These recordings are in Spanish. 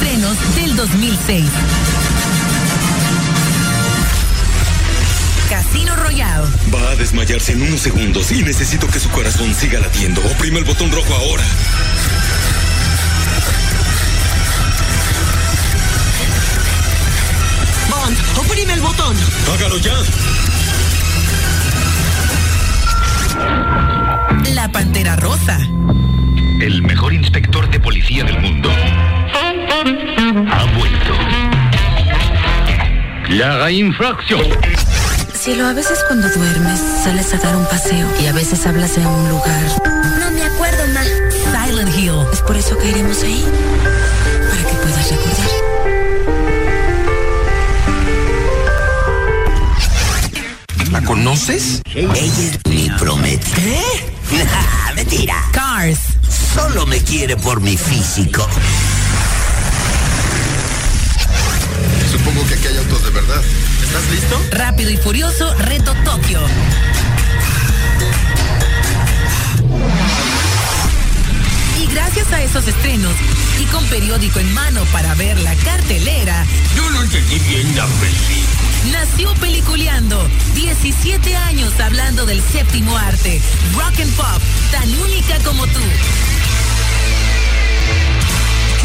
estrenos del 2006. Casino Royale. Va a desmayarse en unos segundos y necesito que su corazón siga latiendo. Oprime el botón rojo ahora. Bond, oprime el botón. Hágalo ya. La Pantera Rosa. El mejor inspector de policía del mundo ha vuelto. La infracción. Cielo, a veces cuando duermes sales a dar un paseo y a veces hablas en un lugar. No me acuerdo, ma. Silent Hill. Es por eso que iremos ahí. Para que puedas recordar. ¿La conoces? Ella es mi prometida. ¿Qué? Mentira. Cars. Solo me quiere por mi físico. Supongo que aquí hay autos de verdad. ¿Estás listo? Rápido y Furioso, Reto Tokio. Y gracias a esos estrenos y con periódico en mano para ver la cartelera, Yo no entendí bien la película. nació Peliculeando. 17 años hablando del séptimo arte, rock and pop, tan única como tú.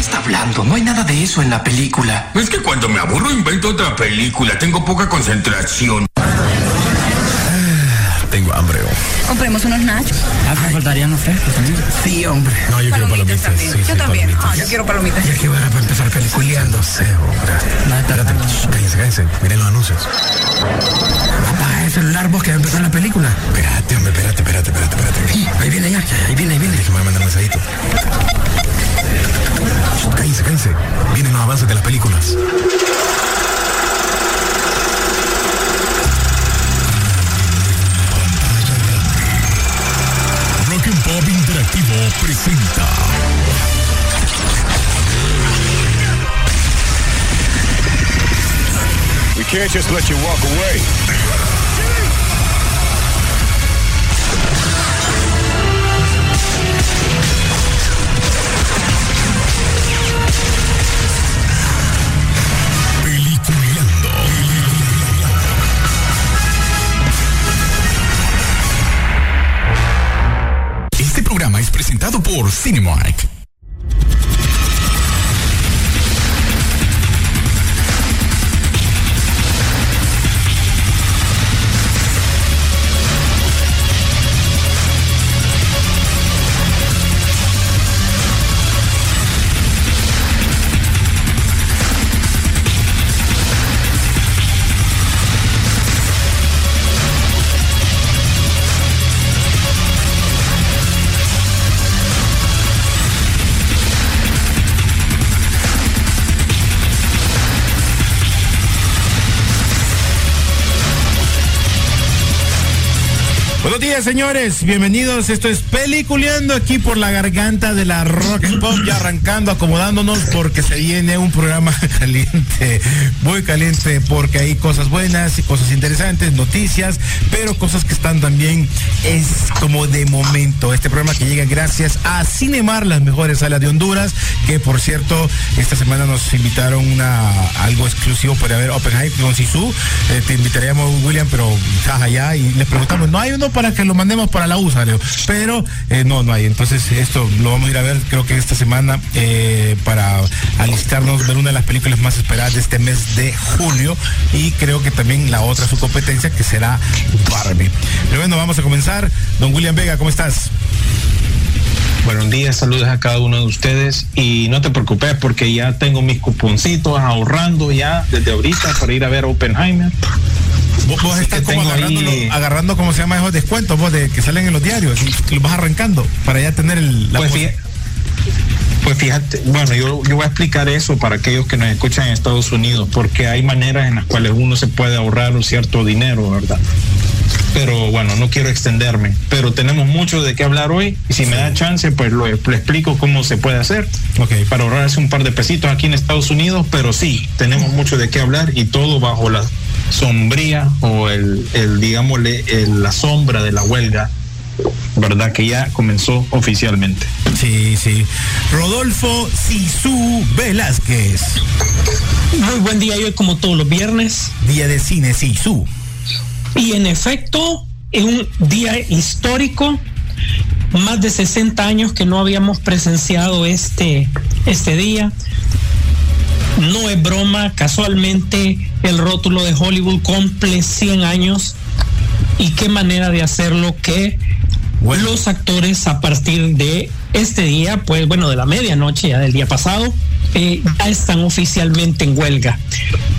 ¿Qué está hablando? No hay nada de eso en la película. Es que cuando me aburro invento otra película. Tengo poca concentración. Tengo hambre. Compremos unos nachos. Ah, me faltarían los frescos también. Sí, hombre. No, yo quiero palomitas. también. Sí, yo sí, también. palomitas. Ah, yo quiero palomitas. Ya que van a empezar sé, hombre. No, Espérate, cállense, cállense. Miren los anuncios. Apaga el celular vos que va a empezar la película. Espérate, hombre, espérate, espérate, espérate, espérate. Ahí viene ya, ya, ahí viene, ahí viene. Déjame mandar un mensajito. De las películas. Rock and Pop Interactivo presenta. We can't just let you walk away. Por Cinemark. Señores. Bienvenidos. Esto es Peliculeando aquí por la garganta de la Rock and Pop, ya arrancando, acomodándonos porque se viene un programa caliente, muy caliente, porque hay cosas buenas y cosas interesantes, noticias, pero cosas que están también es como de momento. Este programa que llega gracias a Cinemar, las mejores salas de Honduras, que por cierto, esta semana nos invitaron a algo exclusivo para ver Oppenheimer con Sisu. Eh, te invitaríamos, William, pero estás allá y les preguntamos, ¿no hay uno para que lo mandemos para la USA? Pero eh, no, no hay. Entonces esto lo vamos a ir a ver creo que esta semana eh, para alistarnos, ver una de las películas más esperadas de este mes de julio y creo que también la otra su competencia que será Barbie. Pero bueno, vamos a comenzar. Don William Vega, ¿cómo estás? Buenos días, saludos a cada uno de ustedes y no te preocupes porque ya tengo mis cuponcitos ahorrando ya desde ahorita para ir a ver Oppenheimer. Vos, estás como agarrando, ahí- agarrando, ¿cómo se llama esos descuentos vos de que salen en los diarios? Y los vas arrancando para ya tener el, la Pues, pues fíjate, bueno, yo, yo voy a explicar eso para aquellos que nos escuchan en Estados Unidos, porque hay maneras en las cuales uno se puede ahorrar un cierto dinero, ¿verdad? Pero bueno, no quiero extenderme, pero tenemos mucho de qué hablar hoy y si me da chance, pues lo, lo explico cómo se puede hacer para ahorrarse un par de pesitos aquí en Estados Unidos, pero sí, tenemos mucho de qué hablar y todo bajo la sombría o el, el digámosle, el- la sombra de la huelga, ¿verdad? Que ya comenzó oficialmente. Sí, sí. Rodolfo Sisu Velázquez. Muy buen día, hoy como todos los viernes. Día de cine Sisu. Y en efecto, es un día histórico. Más de 60 años que no habíamos presenciado este, este día. No es broma, casualmente el rótulo de Hollywood cumple 100 años. Y qué manera de hacerlo que los actores a partir de este día, pues bueno, de la medianoche ya del día pasado, eh, ya están oficialmente en huelga.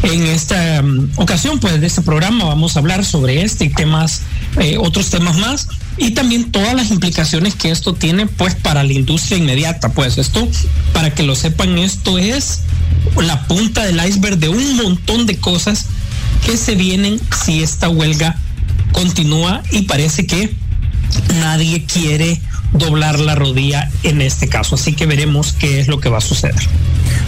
En esta um, ocasión, pues de este programa vamos a hablar sobre este y temas, eh, otros temas más, y también todas las implicaciones que esto tiene, pues para la industria inmediata. Pues esto, para que lo sepan, esto es la punta del iceberg de un montón de cosas que se vienen si esta huelga continúa y parece que nadie quiere doblar la rodilla en este caso. Así que veremos qué es lo que va a suceder.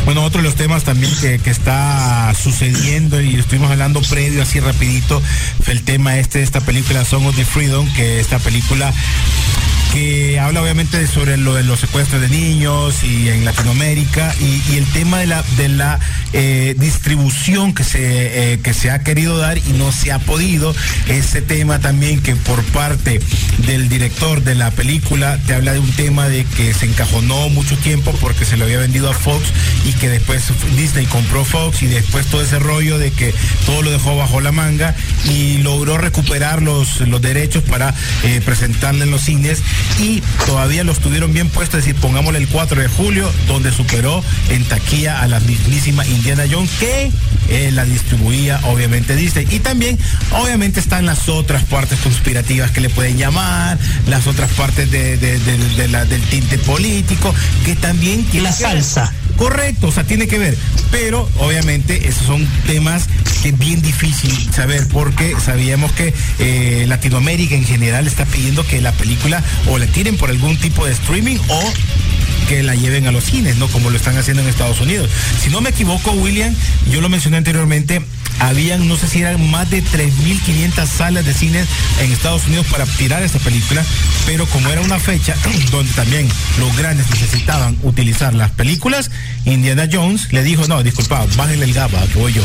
Bueno, otro de los temas también que, está sucediendo y estuvimos hablando previo así rapidito fue el tema este de esta película Song of the Freedom, que esta película que habla obviamente sobre lo de los secuestros de niños y en Latinoamérica y el tema de la de la eh, distribución que se eh, que se ha querido dar y no se ha podido. Ese tema también que por parte del director de la película te habla de un tema de que se encajonó mucho tiempo porque se lo había vendido a Fox y que después Disney compró Fox y después todo ese rollo de que todo lo dejó bajo la manga y logró recuperar los, los derechos para eh, presentarle en los cines y todavía los tuvieron bien puestos, es decir, pongámosle el 4 de julio, donde superó en taquilla a la mismísima Indiana Jones, que eh, la distribuía obviamente Disney. Y también, obviamente, están las otras partes conspirativas que le pueden llamar, las otras partes de, de, de, de la, del tinte político, que también... La salsa. Correcto, o sea, tiene que ver. Pero obviamente esos son temas que es bien difícil saber porque sabíamos que eh, Latinoamérica en general está pidiendo que la película o la tiren por algún tipo de streaming o que la lleven a los cines, ¿no? Como lo están haciendo en Estados Unidos. Si no me equivoco, William, yo lo mencioné anteriormente, habían, no sé si eran más de 3.500 salas de cines en Estados Unidos para tirar esta película, pero como era una fecha donde también los grandes necesitaban utilizar las películas, Indiana Jones le dijo, no, disculpa, bájenle el GABA, voy yo.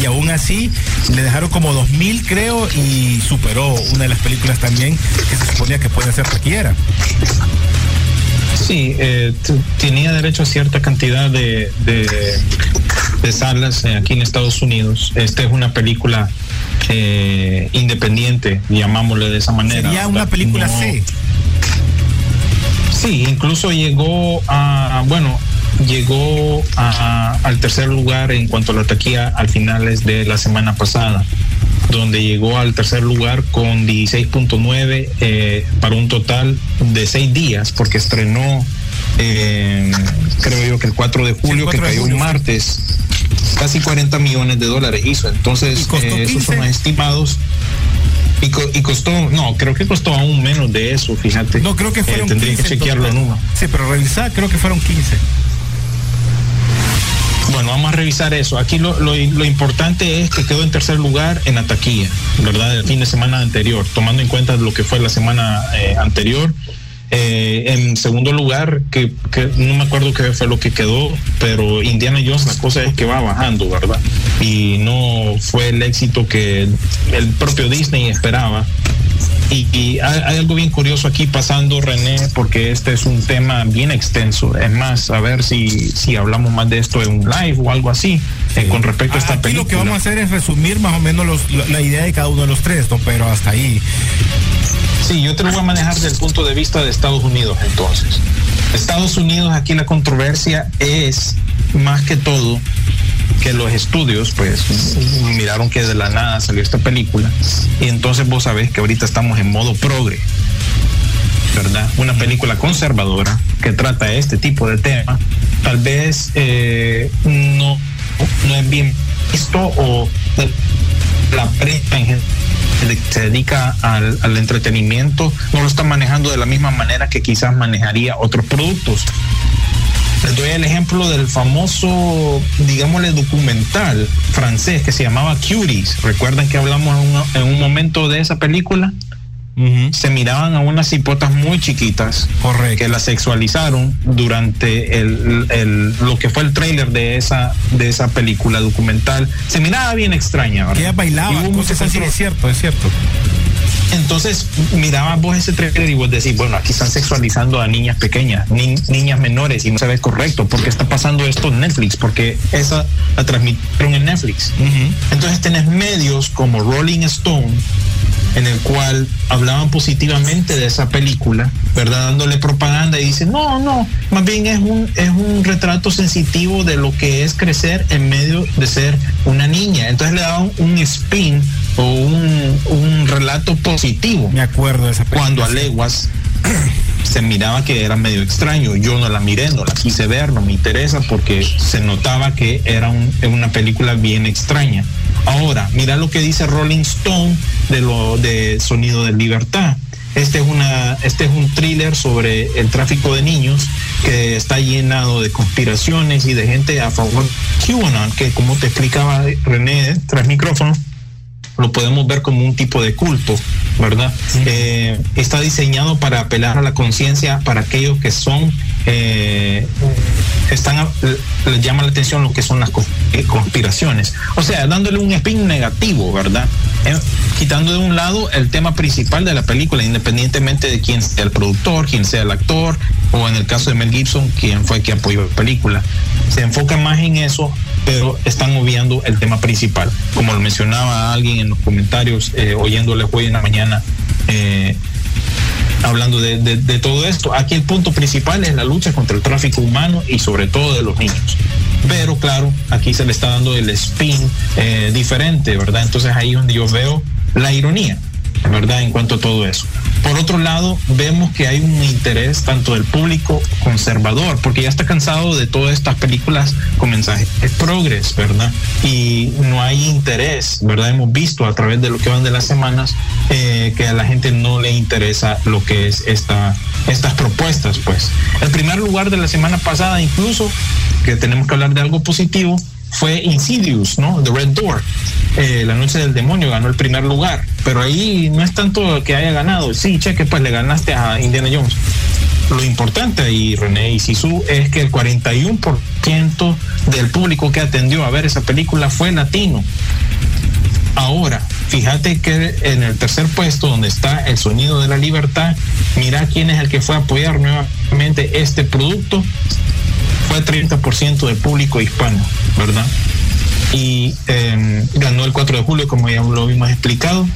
Y aún así le dejaron como 2.000 creo y superó una de las películas también que se suponía que puede ser taquillera. Sí, eh, tenía derecho a cierta cantidad de, de, de salas eh, aquí en Estados Unidos. Esta es una película eh, independiente, llamámosle de esa manera. Sería una película no, C. Sí, incluso llegó a, bueno, llegó a, al tercer lugar en cuanto a la taquilla al finales de la semana pasada donde llegó al tercer lugar con 16.9 eh, para un total de seis días, porque estrenó, eh, creo yo que el 4 de julio, sí, 4 que cayó un martes, casi 40 millones de dólares hizo. Entonces, eh, esos son los estimados. Y, co y, costó, no, creo que costó aún menos de eso, fíjate. No, creo que fueron Tendría 15 que chequearlo, ¿no? Sí, pero revisar, creo que fueron 15. Bueno, vamos a revisar eso. Aquí lo, lo, importante es que quedó en tercer lugar en la ¿verdad? El fin de semana anterior, tomando en cuenta lo que fue la semana eh, anterior. Eh, en segundo lugar, que, no me acuerdo qué fue lo que quedó, pero Indiana Jones, la cosa es que va bajando, ¿verdad? Y no fue el éxito que el propio Disney esperaba. Y, y hay, hay, algo bien curioso aquí pasando, René, porque este es un tema bien extenso. Es más, a ver si, si hablamos más de esto en un live o algo así, sí. eh, con respecto a esta aquí película. Lo que vamos a hacer es resumir más o menos los, la idea de cada uno de los tres, ¿no? pero hasta ahí. Sí, yo te lo voy a manejar desde el punto de vista de Estados Unidos, entonces. Estados Unidos, aquí la controversia es más que todo que los estudios pues miraron que de la nada salió esta película. Y entonces vos sabés que ahorita estamos en modo progre verdad una película conservadora que trata este tipo de tema. Tal vez eh, no no es bien visto o la prensa en se dedica al, al, entretenimiento no lo está manejando de la misma manera que quizás manejaría otros productos. Les doy el ejemplo del famoso, digámosle, documental francés que se llamaba Cuties. ¿Recuerdan que hablamos en un, en un momento de esa película? se miraban a unas cipotas muy chiquitas que las sexualizaron durante el, lo que fue el tráiler de esa de esa película documental se miraba bien extraña ¿verdad? que ella bailaba cosas así es cierto es cierto entonces miraba vos ese trailer y vos decís, bueno, aquí están sexualizando a niñas pequeñas, niñas menores y no se ve correcto. ¿Por qué está pasando esto en Netflix? Porque esa la transmitieron en Netflix. Entonces tenés medios como Rolling Stone, en el cual hablaban positivamente de esa película, ¿verdad? Dándole propaganda y dicen, no, no, más bien es un, es un retrato sensitivo de lo que es crecer en medio de ser una niña. Entonces le daban un spin o un, un relato positivo. Me acuerdo de esa película. Cuando a leguas se miraba que era medio extraño. Yo no la miré, no la quise ver, no me interesa porque se notaba que era una película bien extraña. Ahora, mira lo que dice Rolling Stone de lo de Sonido de Libertad. Este es, una, este es un thriller sobre el tráfico de niños que está llenado de conspiraciones y de gente a favor QAnon, que como te explicaba René tras micrófono, lo podemos ver como un tipo de culto, ¿verdad? Eh, está diseñado para apelar a la conciencia para aquellos que son, eh, están, les llama la atención lo que son las eh, conspiraciones. O sea, dándole un spin negativo, ¿verdad? quitando de un lado el tema principal de la película, independientemente de quién sea el productor, quién sea el actor, o en el caso de Mel Gibson, quién fue que apoyó la película. Se enfoca más en eso pero están obviando el tema principal. Como lo mencionaba alguien en los comentarios, eh, oyéndole hoy en la mañana, eh, hablando de, todo esto. Aquí el punto principal es la lucha contra el tráfico humano y sobre todo de los niños. Pero claro, aquí se le está dando el spin eh, diferente, ¿verdad? Entonces ahí es donde yo veo la ironía. ¿Verdad? En cuanto a todo eso. Por otro lado, vemos que hay un interés tanto del público conservador, porque ya está cansado de todas estas películas con mensajes progres, ¿verdad? Y no hay interés, ¿verdad? Hemos visto a través de lo que van de las semanas eh, que a la gente no le interesa lo que es esta, estas propuestas, pues. El primer lugar de la semana pasada, incluso, que tenemos que hablar de algo positivo, fue Insidious, ¿no? The Red Door. Eh, la noche del demonio ganó el primer lugar, pero ahí no es tanto que haya ganado. Sí, cheque, pues le ganaste a Indiana Jones. Lo importante y René y Sisu es que el 41% del público que atendió a ver esa película fue latino. Ahora, fíjate que en el tercer puesto, donde está el sonido de la libertad, mira quién es el que fue a apoyar nuevamente este producto fue 30% del público hispano, ¿verdad? Y em, ganó el 4 de julio, como ya lo vimos explicado.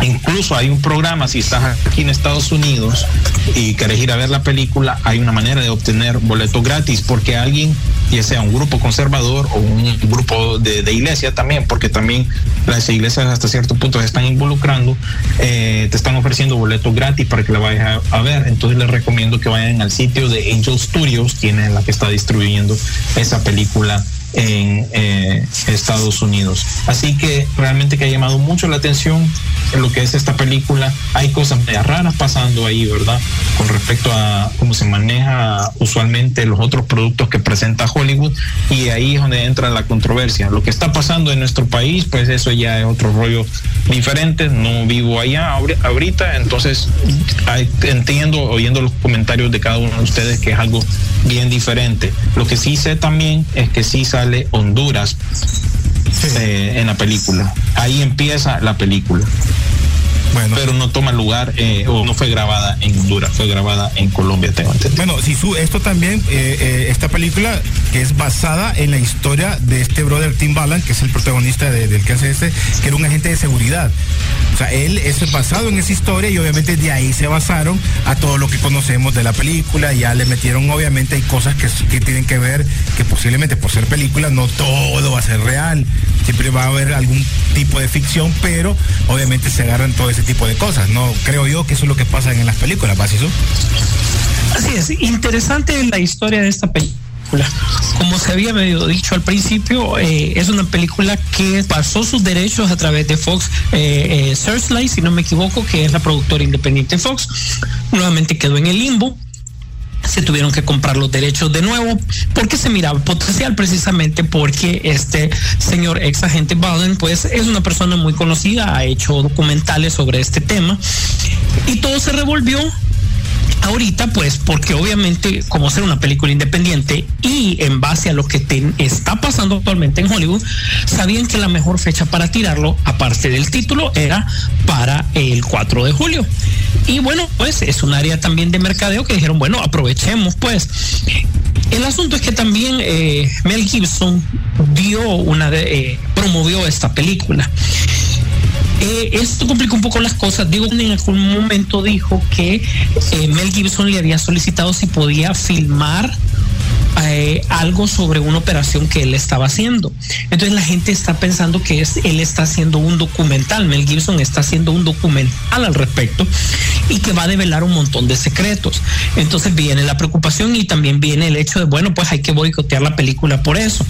Incluso hay un programa, si estás aquí en Estados Unidos y querés ir a ver la película, hay una manera de obtener boletos gratis porque alguien, ya sea un grupo conservador o un grupo de, iglesia también, porque también las iglesias hasta cierto punto se están involucrando, eh, te están ofreciendo boletos gratis para que la vayas a, a, ver. Entonces les recomiendo que vayan al sitio de Angel Studios, quien es la que está distribuyendo esa película en eh, Estados Unidos. Así que realmente que ha llamado mucho la atención en lo que es esta película. Hay cosas raras pasando ahí, ¿verdad? Con respecto a cómo se maneja usualmente los otros productos que presenta Hollywood y ahí es donde entra la controversia. Lo que está pasando en nuestro país, pues eso ya es otro rollo diferente. No vivo allá ahorita, entonces entiendo oyendo los comentarios de cada uno de ustedes que es algo bien diferente. Lo que sí sé también es que sí sale Honduras eh, en la película. Ahí empieza la película. Bueno. Pero no toma lugar eh, o no fue grabada en Honduras, fue grabada en Colombia, tengo entendido. Bueno, su esto también, eh, esta película que es basada en la historia de este brother Tim Ballan, que es el protagonista del que hace este, que era un agente de seguridad. O sea, él es basado en esa historia y obviamente de ahí se basaron a todo lo que conocemos de la película. Ya le metieron, obviamente, hay cosas que, que tienen que ver, que posiblemente por ser película no todo va a ser real. Siempre va a haber algún tipo de ficción, pero obviamente se agarran todo ese tipo de cosas. No creo yo que eso es lo que pasa en las películas, Basiso. Así es, interesante la historia de esta película. Como se había medio dicho al principio, eh, es una película que pasó sus derechos a través de Fox eh, eh, Searchlight, si no me equivoco, que es la productora independiente Fox. Nuevamente quedó en el limbo se tuvieron que comprar los derechos de nuevo porque se miraba potencial precisamente porque este señor ex agente Bowden pues es una persona muy conocida, ha hecho documentales sobre este tema Y todo se revolvió ahorita pues porque obviamente como ser una película independiente y en base a lo que está pasando actualmente en Hollywood sabían que la mejor fecha para tirarlo aparte del título era para el 4 de julio. Y bueno pues es un área también de mercadeo que dijeron bueno aprovechemos pues el asunto es que también eh, Mel Gibson dio una de, eh, promovió esta película eh, esto complica un poco las cosas. Digo, en algún momento dijo que eh, Mel Gibson le había solicitado si podía filmar eh, algo sobre una operación que él estaba haciendo. Entonces la gente está pensando que es, él está haciendo un documental, Mel Gibson está haciendo un documental al respecto y que va a develar un montón de secretos. Entonces viene la preocupación y también viene el hecho de, bueno, pues hay que boicotear la película por eso.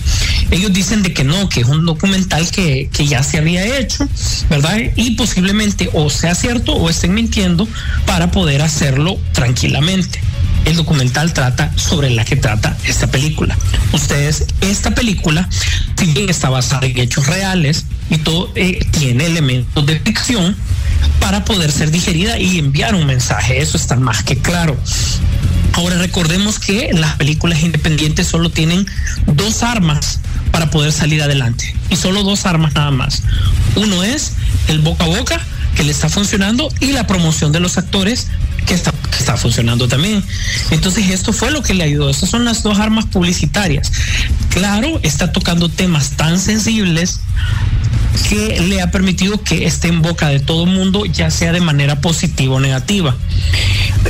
Ellos dicen de que no, que es un documental que, que ya se había hecho, ¿verdad? Y posiblemente o sea cierto o estén mintiendo para poder hacerlo tranquilamente el documental trata sobre la que trata esta película. Ustedes, esta película, si está basada en hechos reales y todo, eh, tiene elementos de ficción para poder ser digerida y enviar un mensaje. Eso está más que claro. Ahora recordemos que las películas independientes solo tienen dos armas para poder salir adelante y solo dos armas nada más. Uno es el boca a boca que le está funcionando y la promoción de los actores que está, está funcionando también. Entonces esto fue lo que le ayudó. Esas son las dos armas publicitarias. Claro, está tocando temas tan sensibles que le ha permitido que esté en boca de todo mundo, ya sea de manera positiva o negativa.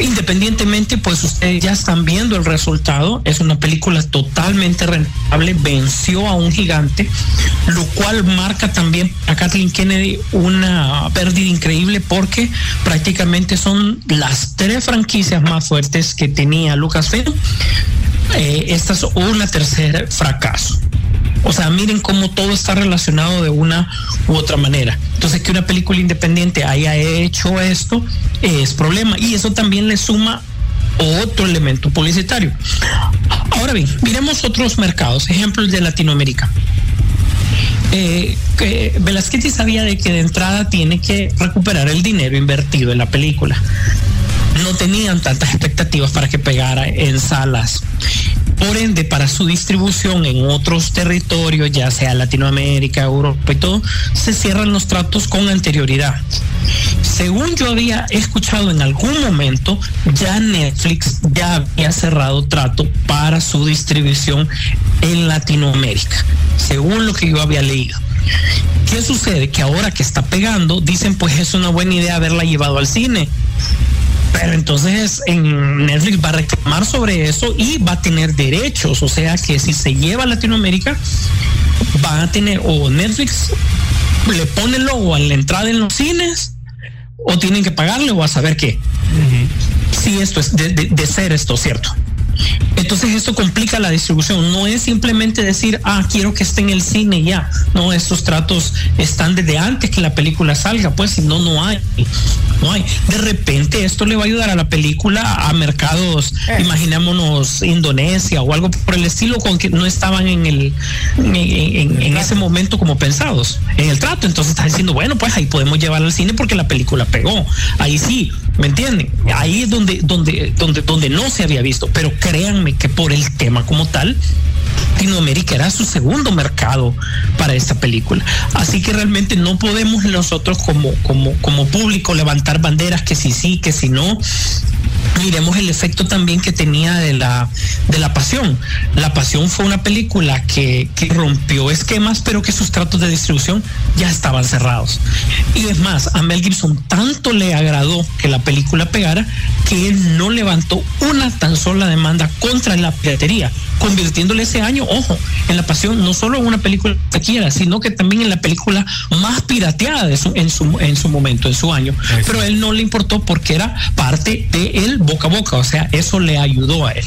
Independientemente, pues ustedes ya están viendo el resultado. Es una película totalmente rentable, venció a un gigante, lo cual marca también a Kathleen Kennedy una pérdida increíble porque prácticamente son las tres franquicias más fuertes que tenía Lucasfilm. Eh, esta es una tercera fracaso. O sea, miren cómo todo está relacionado de una u otra manera. Entonces, que una película independiente haya hecho esto es problema. Y eso también le suma otro elemento publicitario. Ahora bien, miremos otros mercados, ejemplos de Latinoamérica. Eh, Velázquez sabía de que de entrada tiene que recuperar el dinero invertido en la película. No tenían tantas expectativas para que pegara en salas. Por ende, para su distribución en otros territorios, ya sea Latinoamérica, Europa y todo, se cierran los tratos con anterioridad. Según yo había escuchado en algún momento, ya Netflix ya había cerrado trato para su distribución en Latinoamérica, según lo que yo había leído. ¿Qué sucede? Que ahora que está pegando, dicen pues es una buena idea haberla llevado al cine pero entonces en Netflix va a reclamar sobre eso y va a tener derechos. O sea que si se lleva a Latinoamérica, va a tener, o Netflix le pone el logo a la entrada en los cines, o tienen que pagarle o a saber qué. Si esto es de ser esto, ¿cierto? Entonces esto complica la distribución. No es simplemente decir, ah, quiero que esté en el cine ya. No, estos tratos están desde antes que la película salga, pues si no, no hay. No hay. De repente esto le va a ayudar a la película a mercados, eh. imaginémonos Indonesia o algo por el estilo, con que no estaban en el en, ese momento como pensados en el trato. Entonces está diciendo, bueno, pues ahí podemos llevar al cine porque la película pegó. Ahí sí, ¿me entienden? Ahí es donde, donde, donde, donde no se había visto. Pero créanme que por el tema como tal, Latinoamérica era su segundo mercado para esta película. Así que realmente no podemos nosotros como, como, como público levantar banderas que si sí, que si no. Miremos el efecto también que tenía de la, de la pasión. La pasión fue una película que, que rompió esquemas, pero que sus tratos de distribución ya estaban cerrados. Y es más, a Mel Gibson tanto le agradó que la película pegara que él no levantó una tan sola demanda contra la piratería, convirtiéndole ese año, ojo, en La Pasión, no solo en una película quiera, sino que también en la película más pirateada de su, en, su, en su momento, en su año. Pero a él no le importó porque era parte de boca a boca, o sea, eso le ayudó a él.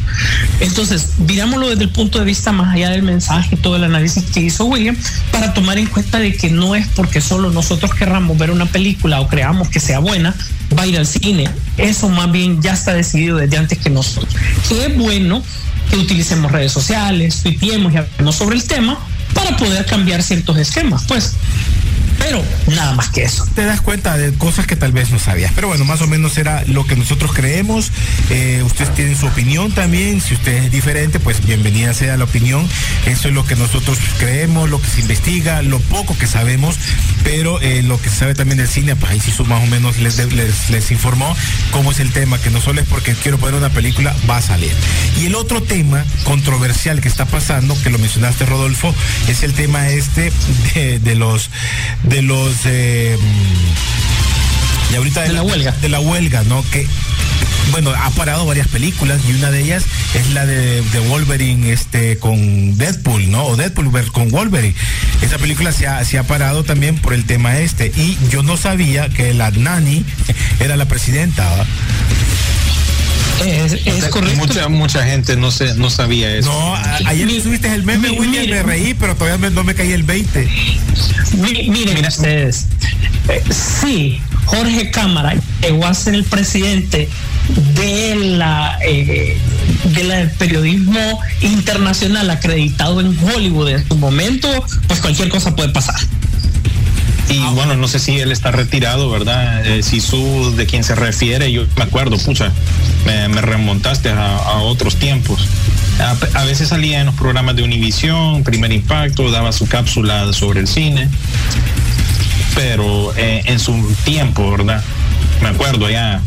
Entonces, mirámoslo desde el punto de vista más allá del mensaje y todo el análisis que hizo William, para tomar en cuenta de que no es porque solo nosotros querramos ver una película o creamos que sea buena, va a ir al cine. Eso más bien ya está decidido desde antes que nosotros. Qué bueno que utilicemos redes sociales, tuiteemos y hablemos sobre el tema para poder cambiar ciertos esquemas, pues. Pero nada más que eso. Te das cuenta de cosas que tal vez no sabías. Pero bueno, más o menos era lo que nosotros creemos. Eh, ustedes tienen su opinión también. Si usted es diferente, pues bienvenida sea la opinión. Eso es lo que nosotros creemos, lo que se investiga, lo poco que sabemos. Pero eh, lo que se sabe también del cine, pues ahí sí más o menos les, les, les informó cómo es el tema, que no solo es porque quiero poner una película, va a salir. Y el otro tema controversial que está pasando, que lo mencionaste Rodolfo, es el tema este de, los de los eh, y ahorita de, la, huelga. De la huelga, ¿no? Que bueno, ha parado varias películas y una de ellas es la de, Wolverine este, con Deadpool, ¿no? O Deadpool con Wolverine. Esa película se ha, se ha parado también por el tema este. Y yo no sabía que la Nani era la presidenta. Es, correcto. Mucha, mucha gente no se, no sabía eso. No, ayer me subiste el meme, William, me reí, pero todavía no me caí el 20. Miren, ustedes. Eh, sí, Jorge Cámara llegó a ser el presidente de la, eh, de la del periodismo internacional acreditado en Hollywood en su momento, pues cualquier cosa puede pasar. Y bueno, no sé si él está retirado, ¿verdad? Eh, si su de quien se refiere, yo me acuerdo, pucha, me, remontaste a, otros tiempos. A, veces salía en los programas de Univisión, Primer Impacto, daba su cápsula sobre el cine, pero eh, en su tiempo, ¿verdad? Me acuerdo ya,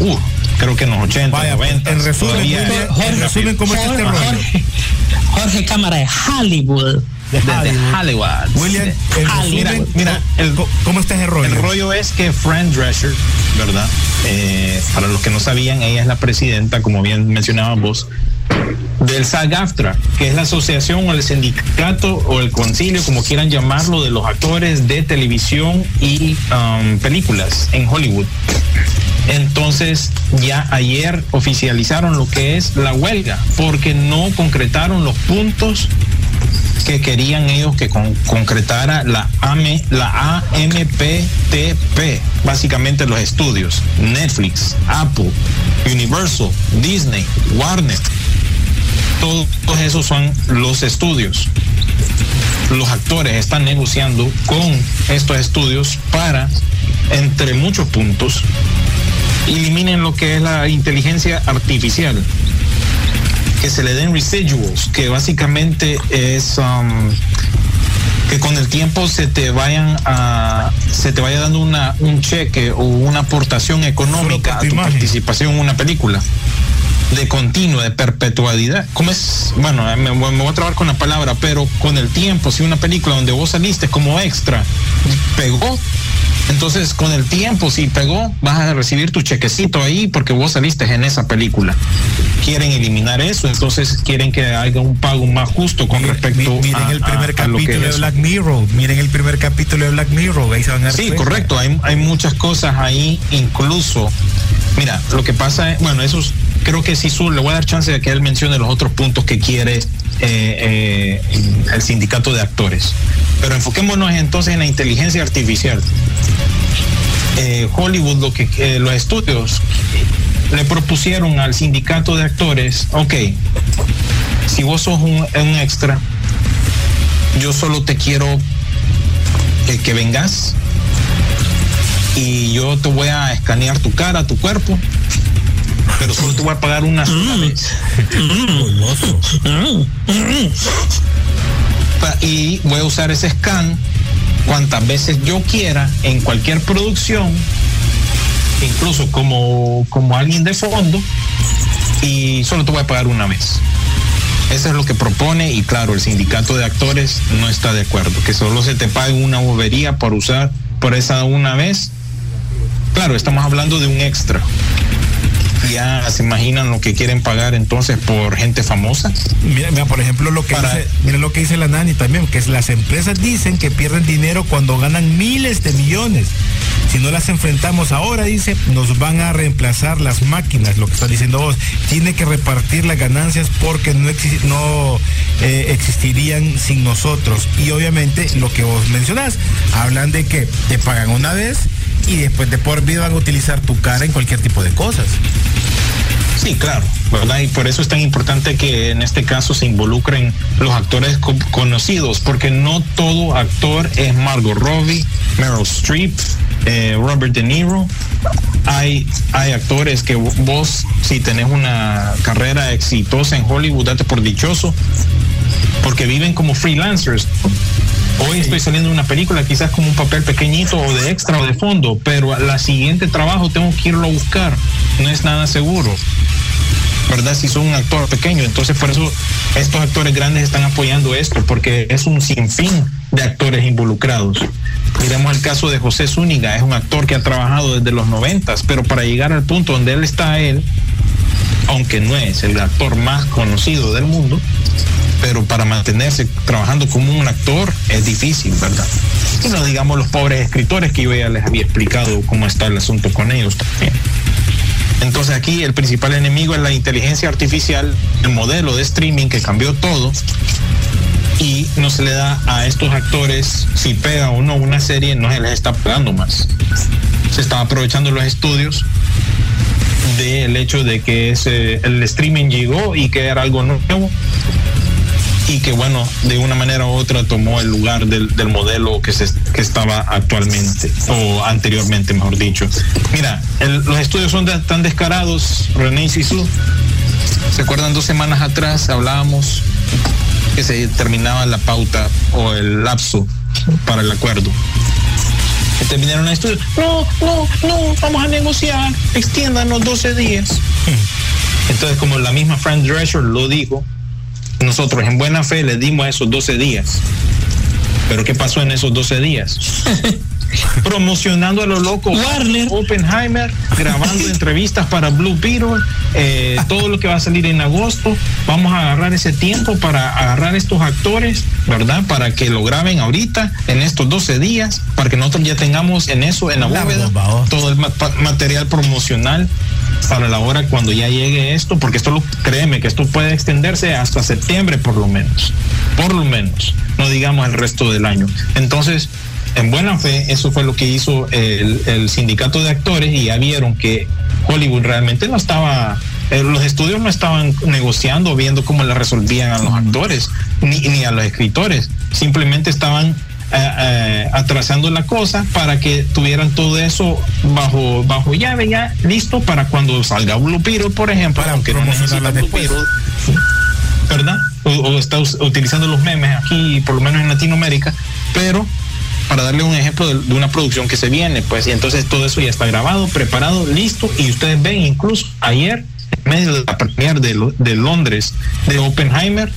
uh, creo que en los 80, 90. En resumen, en resumen ¿cómo es este rollo? Jorge Cámara de Hollywood desde Hollywood. William, mira, ¿cómo está ese rollo? El rollo es que Fran Drescher, ¿verdad? Eh, para los que no sabían, ella es la presidenta, como bien mencionaban vos, del SAG-AFTRA, que es la asociación o el sindicato o el concilio, como quieran llamarlo, de los actores de televisión y um, películas en Hollywood. Entonces ya ayer oficializaron lo que es la huelga, porque no concretaron los puntos que querían ellos que concretara la, AM, la AMPTP, básicamente los estudios, Netflix, Apple, Universal, Disney, Warner, todos esos son los estudios. Los actores están negociando con estos estudios para, entre muchos puntos, eliminen lo que es la inteligencia artificial que se le den residuals, que básicamente es um, que con el tiempo se te vayan a se te vaya dando una un cheque o una aportación económica a tu participación en una película de continuo, de perpetuidad. ¿Cómo es? Bueno, me, me, voy a trabar con la palabra, pero con el tiempo, si una película donde vos saliste como extra pegó, entonces, con el tiempo, si pegó, vas a recibir tu chequecito ahí porque vos saliste en esa película. Quieren eliminar eso, entonces quieren que haya un pago más justo con respecto miren a, el primer capítulo de Black Mirror. Miren el primer capítulo de Black Mirror. Ahí se van a sí, correcto. Hay, hay muchas cosas ahí, incluso. Mira, lo que pasa es, bueno, eso creo que sí, le voy a dar chance de que él mencione los otros puntos que quiere eh, eh, el sindicato de actores. Pero enfoquémonos entonces en la inteligencia artificial. Eh, Hollywood, lo que los estudios le propusieron al sindicato de actores, ok, si vos sos un, extra, yo solo te quiero que vengas y yo te voy a escanear tu cara, tu cuerpo pero solo te voy a pagar una sola mm. vez. y voy a usar ese scan cuantas veces yo quiera en cualquier producción, incluso como, como alguien de fondo, y solo te voy a pagar una vez. Eso es lo que propone y claro, el sindicato de actores no está de acuerdo, que solo se te pague una bobería por usar por esa una vez. Claro, estamos hablando de un extra ya se imaginan lo que quieren pagar entonces por gente famosa. Mira, mira por ejemplo, lo que dice, mira lo que dice la Nani también, que es las empresas dicen que pierden dinero cuando ganan miles de millones. Si no las enfrentamos ahora, dice, nos van a reemplazar las máquinas, lo que está diciendo vos. Tiene que repartir las ganancias porque no, no eh, existirían sin nosotros. Y obviamente lo que vos mencionás, hablan de que te pagan una vez y después de por vida van a utilizar tu cara en cualquier tipo de cosas. Sí, claro, ¿verdad? Y por eso es tan importante que en este caso se involucren los actores conocidos, porque no todo actor es Margot Robbie, Meryl Streep, eh, Robert De Niro. Hay, hay actores que vos, si tenés una carrera exitosa en Hollywood, date por dichoso, porque viven como freelancers. Hoy estoy saliendo de una película, quizás como un papel pequeñito o de extra o de fondo, pero la siguiente trabajo tengo que irlo a buscar. No es nada seguro. ¿Verdad? Si son un actor pequeño. Entonces, por eso estos actores grandes están apoyando esto, porque es un sinfín de actores involucrados. Miremos el caso de José Zúñiga, es un actor que ha trabajado desde los noventas, pero para llegar al punto donde él está él, aunque no es el actor más conocido del mundo, pero para mantenerse trabajando como un actor es difícil, ¿verdad? Y no digamos los pobres escritores que yo ya les había explicado cómo está el asunto con ellos también. Entonces aquí el principal enemigo es la inteligencia artificial, el modelo de streaming que cambió todo y no se le da a estos actores, si pega o no una serie, no se les está pegando más. Se está aprovechando los estudios del hecho de que ese, el streaming llegó y que era algo nuevo y que bueno, de una manera u otra tomó el lugar del, modelo que, se, que estaba actualmente o anteriormente, mejor dicho. Mira, los estudios son tan descarados, René y Sisu. ¿Se acuerdan dos semanas atrás hablábamos que se terminaba la pauta o el lapso para el acuerdo? Que terminaron el estudio. No, no, no, vamos a negociar, extiéndanos 12 días. Entonces, como la misma Frank Drescher lo dijo, nosotros en buena fe le dimos esos 12 días. Pero ¿qué pasó en esos 12 días? promocionando a lo loco Warner, Oppenheimer, grabando entrevistas para Blue Beetle, eh, todo lo que va a salir en agosto. Vamos a agarrar ese tiempo para agarrar estos actores, ¿verdad? Para que lo graben ahorita, en estos 12 días, para que nosotros ya tengamos en eso, en la bóveda, todo el material promocional para la hora cuando ya llegue esto, porque esto, lo, créeme que esto puede extenderse hasta septiembre por lo menos, por lo menos, no digamos el resto del año. Entonces, en buena fe, eso fue lo que hizo el, sindicato de actores y ya vieron que Hollywood realmente no estaba eh, los estudios no estaban negociando, viendo cómo le resolvían a los actores, ni, ni a los escritores, simplemente estaban eh, eh, atrasando la cosa para que tuvieran todo eso bajo bajo llave ya listo para cuando salga Blue Piro, por ejemplo, aunque no necesita Blue ¿verdad? O, está utilizando los memes aquí, por lo menos en Latinoamérica, pero para darle un ejemplo de, una producción que se viene, pues, y entonces todo eso ya está grabado, preparado, listo, y ustedes ven incluso ayer, en medio de la premier de, Londres de Oppenheimer,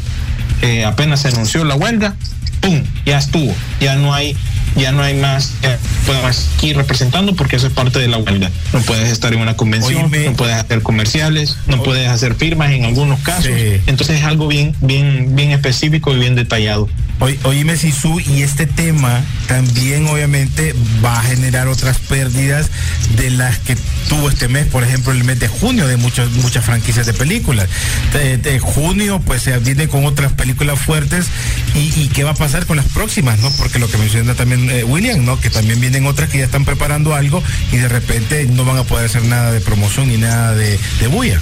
eh, apenas se anunció la huelga, ¡pum! Ya estuvo. Ya no hay, ya no hay más, ya puedes aquí representando porque eso es parte de la huelga. No puedes estar en una convención, no puedes hacer comerciales, no puedes hacer firmas en algunos casos. Entonces es algo bien, bien, bien específico y bien detallado. oíme Sisu, y este tema también obviamente va a generar otras pérdidas de las que tuvo este mes, por ejemplo, el mes de junio de muchas, muchas franquicias de películas. De, junio pues se viene con otras películas fuertes y, y qué va a pasar con las próximas, ¿no? Porque lo que menciona también eh, William, ¿no? Que también vienen otras que ya están preparando algo y de repente no van a poder hacer nada de promoción ni nada de, bulla.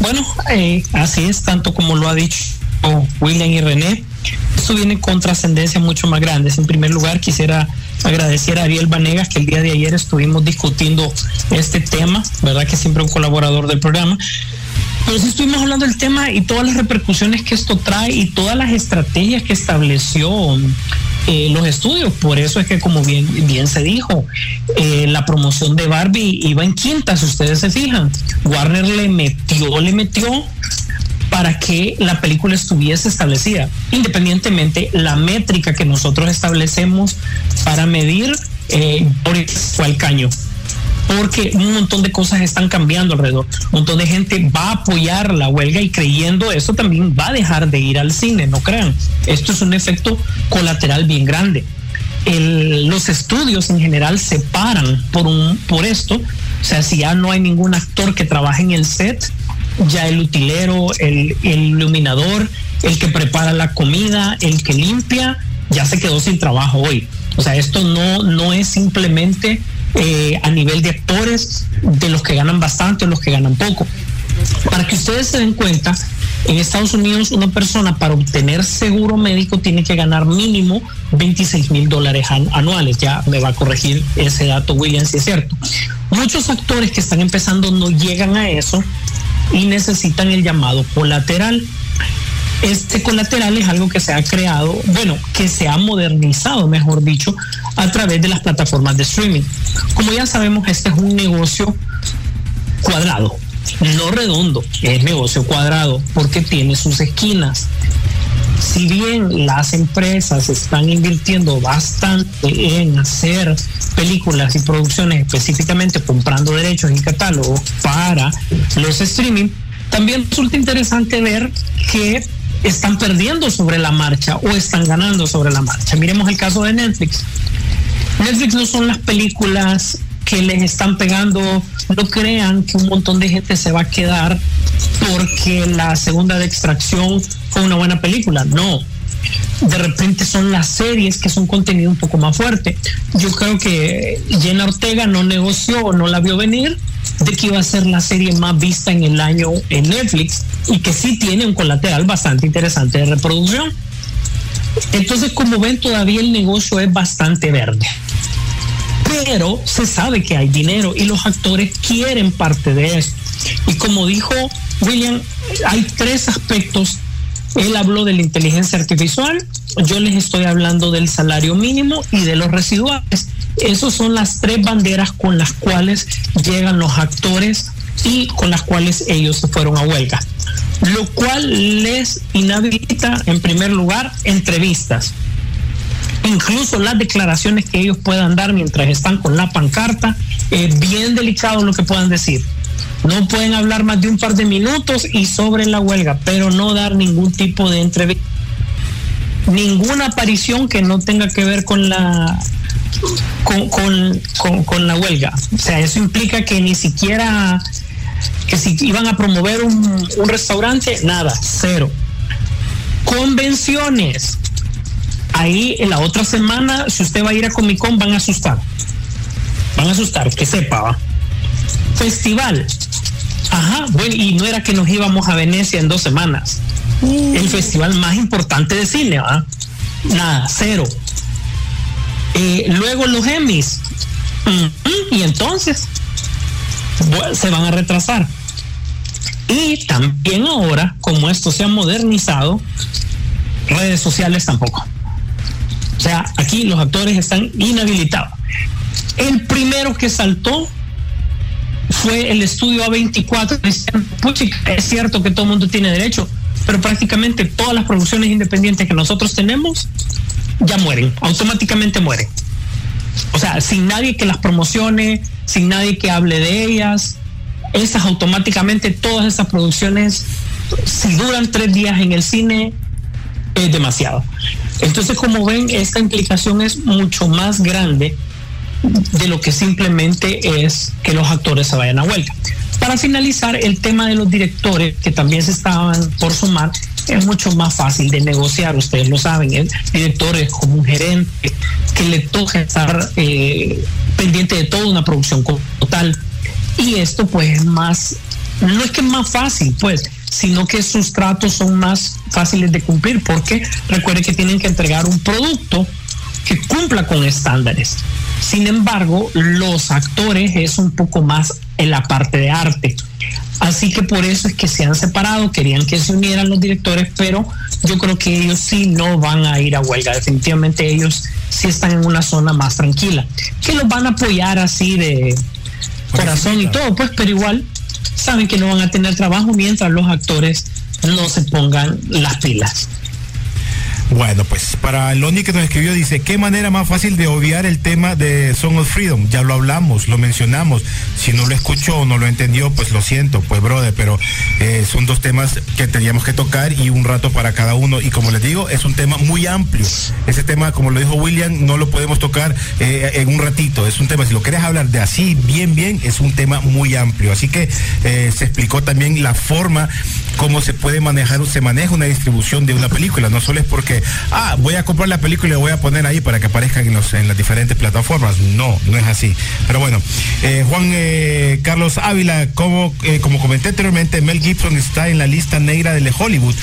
Bueno, eh, así es, tanto como lo ha dicho William y René. Esto viene con trascendencia mucho más grandes. En primer lugar, quisiera agradecer a Ariel Vanegas que el día de ayer estuvimos discutiendo este tema, ¿verdad? Que siempre un colaborador del programa. Pero sí estuvimos hablando del tema y todas las repercusiones que esto trae y todas las estrategias que estableció eh, los estudios. Por eso es que, como bien, bien se dijo, eh, la promoción de Barbie iba en quinta, si ustedes se fijan. Warner le metió, le metió para que la película estuviese establecida. Independientemente, la métrica que nosotros establecemos para medir eh, fue al caño porque un montón de cosas están cambiando alrededor. Un montón de gente va a apoyar la huelga y creyendo eso también va a dejar de ir al cine, no crean. Esto es un efecto colateral bien grande. los estudios en general se paran por, un, por esto. O sea, si ya no hay ningún actor que trabaje en el set, ya el utilero, el, el iluminador, el que prepara la comida, el que limpia, ya se quedó sin trabajo hoy. O sea, esto no, no es simplemente eh, a nivel de actores, de los que ganan bastante o los que ganan poco. Para que ustedes se den cuenta, en Estados Unidos una persona para obtener seguro médico tiene que ganar mínimo 26 mil dólares anuales. Ya me va a corregir ese dato William si es cierto. Muchos actores que están empezando no llegan a eso y necesitan el llamado colateral. Este colateral es algo que se ha creado, bueno, que se ha modernizado, mejor dicho, a través de las plataformas de streaming. Como ya sabemos, este es un negocio cuadrado, no redondo, es negocio cuadrado porque tiene sus esquinas. Si bien las empresas están invirtiendo bastante en hacer películas y producciones específicamente comprando derechos y catálogos para los streaming, también resulta interesante ver que están perdiendo sobre la marcha o están ganando sobre la marcha. Miremos el caso de Netflix. Netflix no son las películas que les están pegando, no crean que un montón de gente se va a quedar porque la segunda de extracción fue una buena película. No, de repente son las series que son contenido un poco más fuerte. Yo creo que Jenna Ortega no negoció no la vio venir de que iba a ser la serie más vista en el año en Netflix y que sí tiene un colateral bastante interesante de reproducción. Entonces, como ven, todavía el negocio es bastante verde. Pero se sabe que hay dinero y los actores quieren parte de eso. Y como dijo William, hay tres aspectos él habló de la inteligencia artificial, yo les estoy hablando del salario mínimo y de los residuales. Esas son las tres banderas con las cuales llegan los actores y con las cuales ellos se fueron a huelga. Lo cual les inhabilita, en primer lugar, entrevistas. Incluso las declaraciones que ellos puedan dar mientras están con la pancarta, es bien delicado lo que puedan decir no pueden hablar más de un par de minutos y sobre la huelga, pero no dar ningún tipo de entrevista. Ninguna aparición que no tenga que ver con la con, la huelga. O sea, eso implica que ni siquiera que si iban a promover un, un restaurante, nada, cero. Convenciones. Ahí en la otra semana, si usted va a ir a Comic Con, van a asustar. Van a asustar, que sepa. Festival, Ajá, bueno, y no era que nos íbamos a Venecia en dos semanas. El festival más importante de cine, ¿ah? Nada, cero. Eh, luego los Emmys. y entonces se van a retrasar. Y también ahora, como esto se ha modernizado, redes sociales tampoco. O sea, aquí los actores están inhabilitados. El primero que saltó fue el estudio A24 diciendo, es cierto que todo el mundo tiene derecho, pero prácticamente todas las producciones independientes que nosotros tenemos ya mueren, automáticamente mueren. O sea, sin nadie que las promocione, sin nadie que hable de ellas, esas automáticamente, todas esas producciones, si duran tres días en el cine, es demasiado. Entonces, como ven, esta implicación es mucho más grande de lo que simplemente es que los actores se vayan a huelga. Para finalizar, el tema de los directores, que también se estaban por sumar, es mucho más fácil de negociar, ustedes lo saben, el director es como un gerente que le toca estar eh, pendiente de toda una producción total. Y esto pues es más, no es que es más fácil, pues, sino que sus tratos son más fáciles de cumplir, porque recuerde que tienen que entregar un producto que cumpla con estándares. Sin embargo, los actores es un poco más en la parte de arte. Así que por eso es que se han separado, querían que se unieran los directores, pero yo creo que ellos sí no van a ir a huelga. Definitivamente ellos sí están en una zona más tranquila. Que los van a apoyar así de corazón y todo, pues, pero igual saben que no van a tener trabajo mientras los actores no se pongan las pilas. Bueno, pues para Loni que nos escribió, dice, ¿qué manera más fácil de obviar el tema de Song of Freedom? Ya lo hablamos, lo mencionamos. Si no lo escuchó o no lo entendió, pues lo siento, pues brother, pero eh, son dos temas que teníamos que tocar y un rato para cada uno. Y como les digo, es un tema muy amplio. Ese tema, como lo dijo William, no lo podemos tocar eh, en un ratito. Es un tema, si lo quieres hablar de así, bien, bien, es un tema muy amplio. Así que eh, se explicó también la forma cómo se puede manejar, se maneja una distribución de una película. No solo es porque, ah, voy a comprar la película y la voy a poner ahí para que aparezcan en, las diferentes plataformas. No, no es así. Pero bueno, eh, Juan eh, Carlos Ávila, como, eh, como comenté anteriormente, Mel Gibson está en la lista negra de Hollywood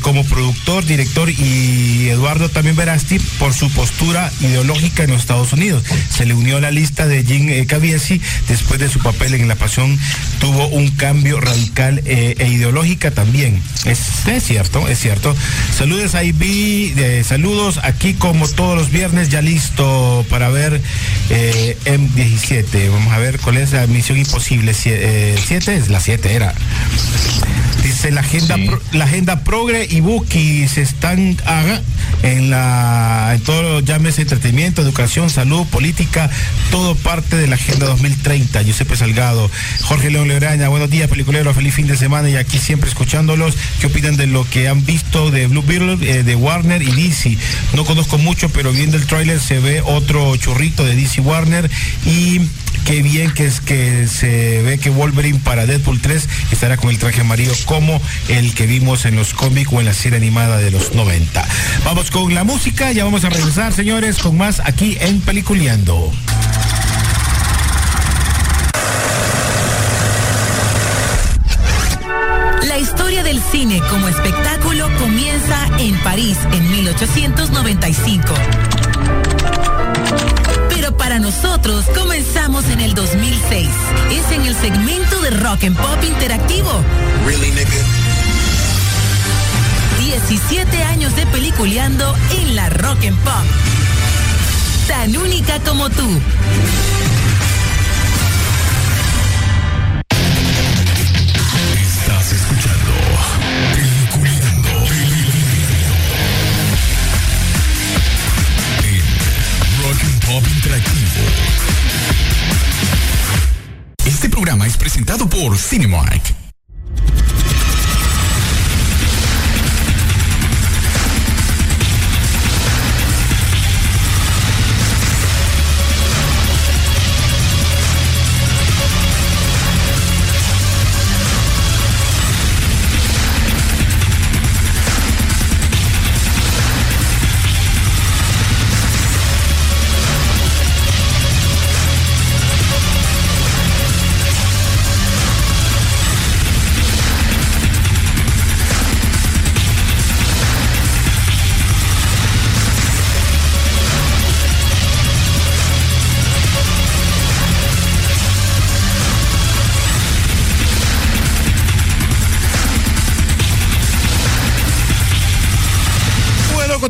como productor, director y Eduardo también Verasti por su postura ideológica en los Estados Unidos. Se le unió a la lista de Jim Caviezel después de su papel en La Pasión. Tuvo un cambio radical e ideológica también. Es, cierto, es cierto. Saludos a IB, saludos aquí como todos los viernes, ya listo para ver M17. Vamos a ver cuál es la misión imposible. 7 es la 7 era. Dice la agenda, la agenda progre y Buki se están en la en todo llámese entretenimiento, educación, salud, política, todo parte de la agenda 2030. Giuseppe Salgado, Jorge León Lebraña, buenos días, peliculero, feliz fin de semana y aquí siempre escuchándolos. ¿Qué opinan de lo que han visto de Blue Beetle, eh, de Warner y DC? No conozco mucho, pero viendo el tráiler se ve otro churrito de DC Warner y qué bien que es que se ve que Wolverine para Deadpool 3 estará con el traje amarillo como el que vimos en los cómics o en la serie animada de los 90. Vamos con la música, ya vamos a regresar, señores, con más aquí en Peliculeando. La historia del cine como espectáculo comienza en París en 1895 para nosotros comenzamos en el 2006. Es en el segmento de Rock and Pop interactivo. Really, 17 años de peliculeando en la Rock and Pop. Tan única como tú. Programa es presentado por Cinemark.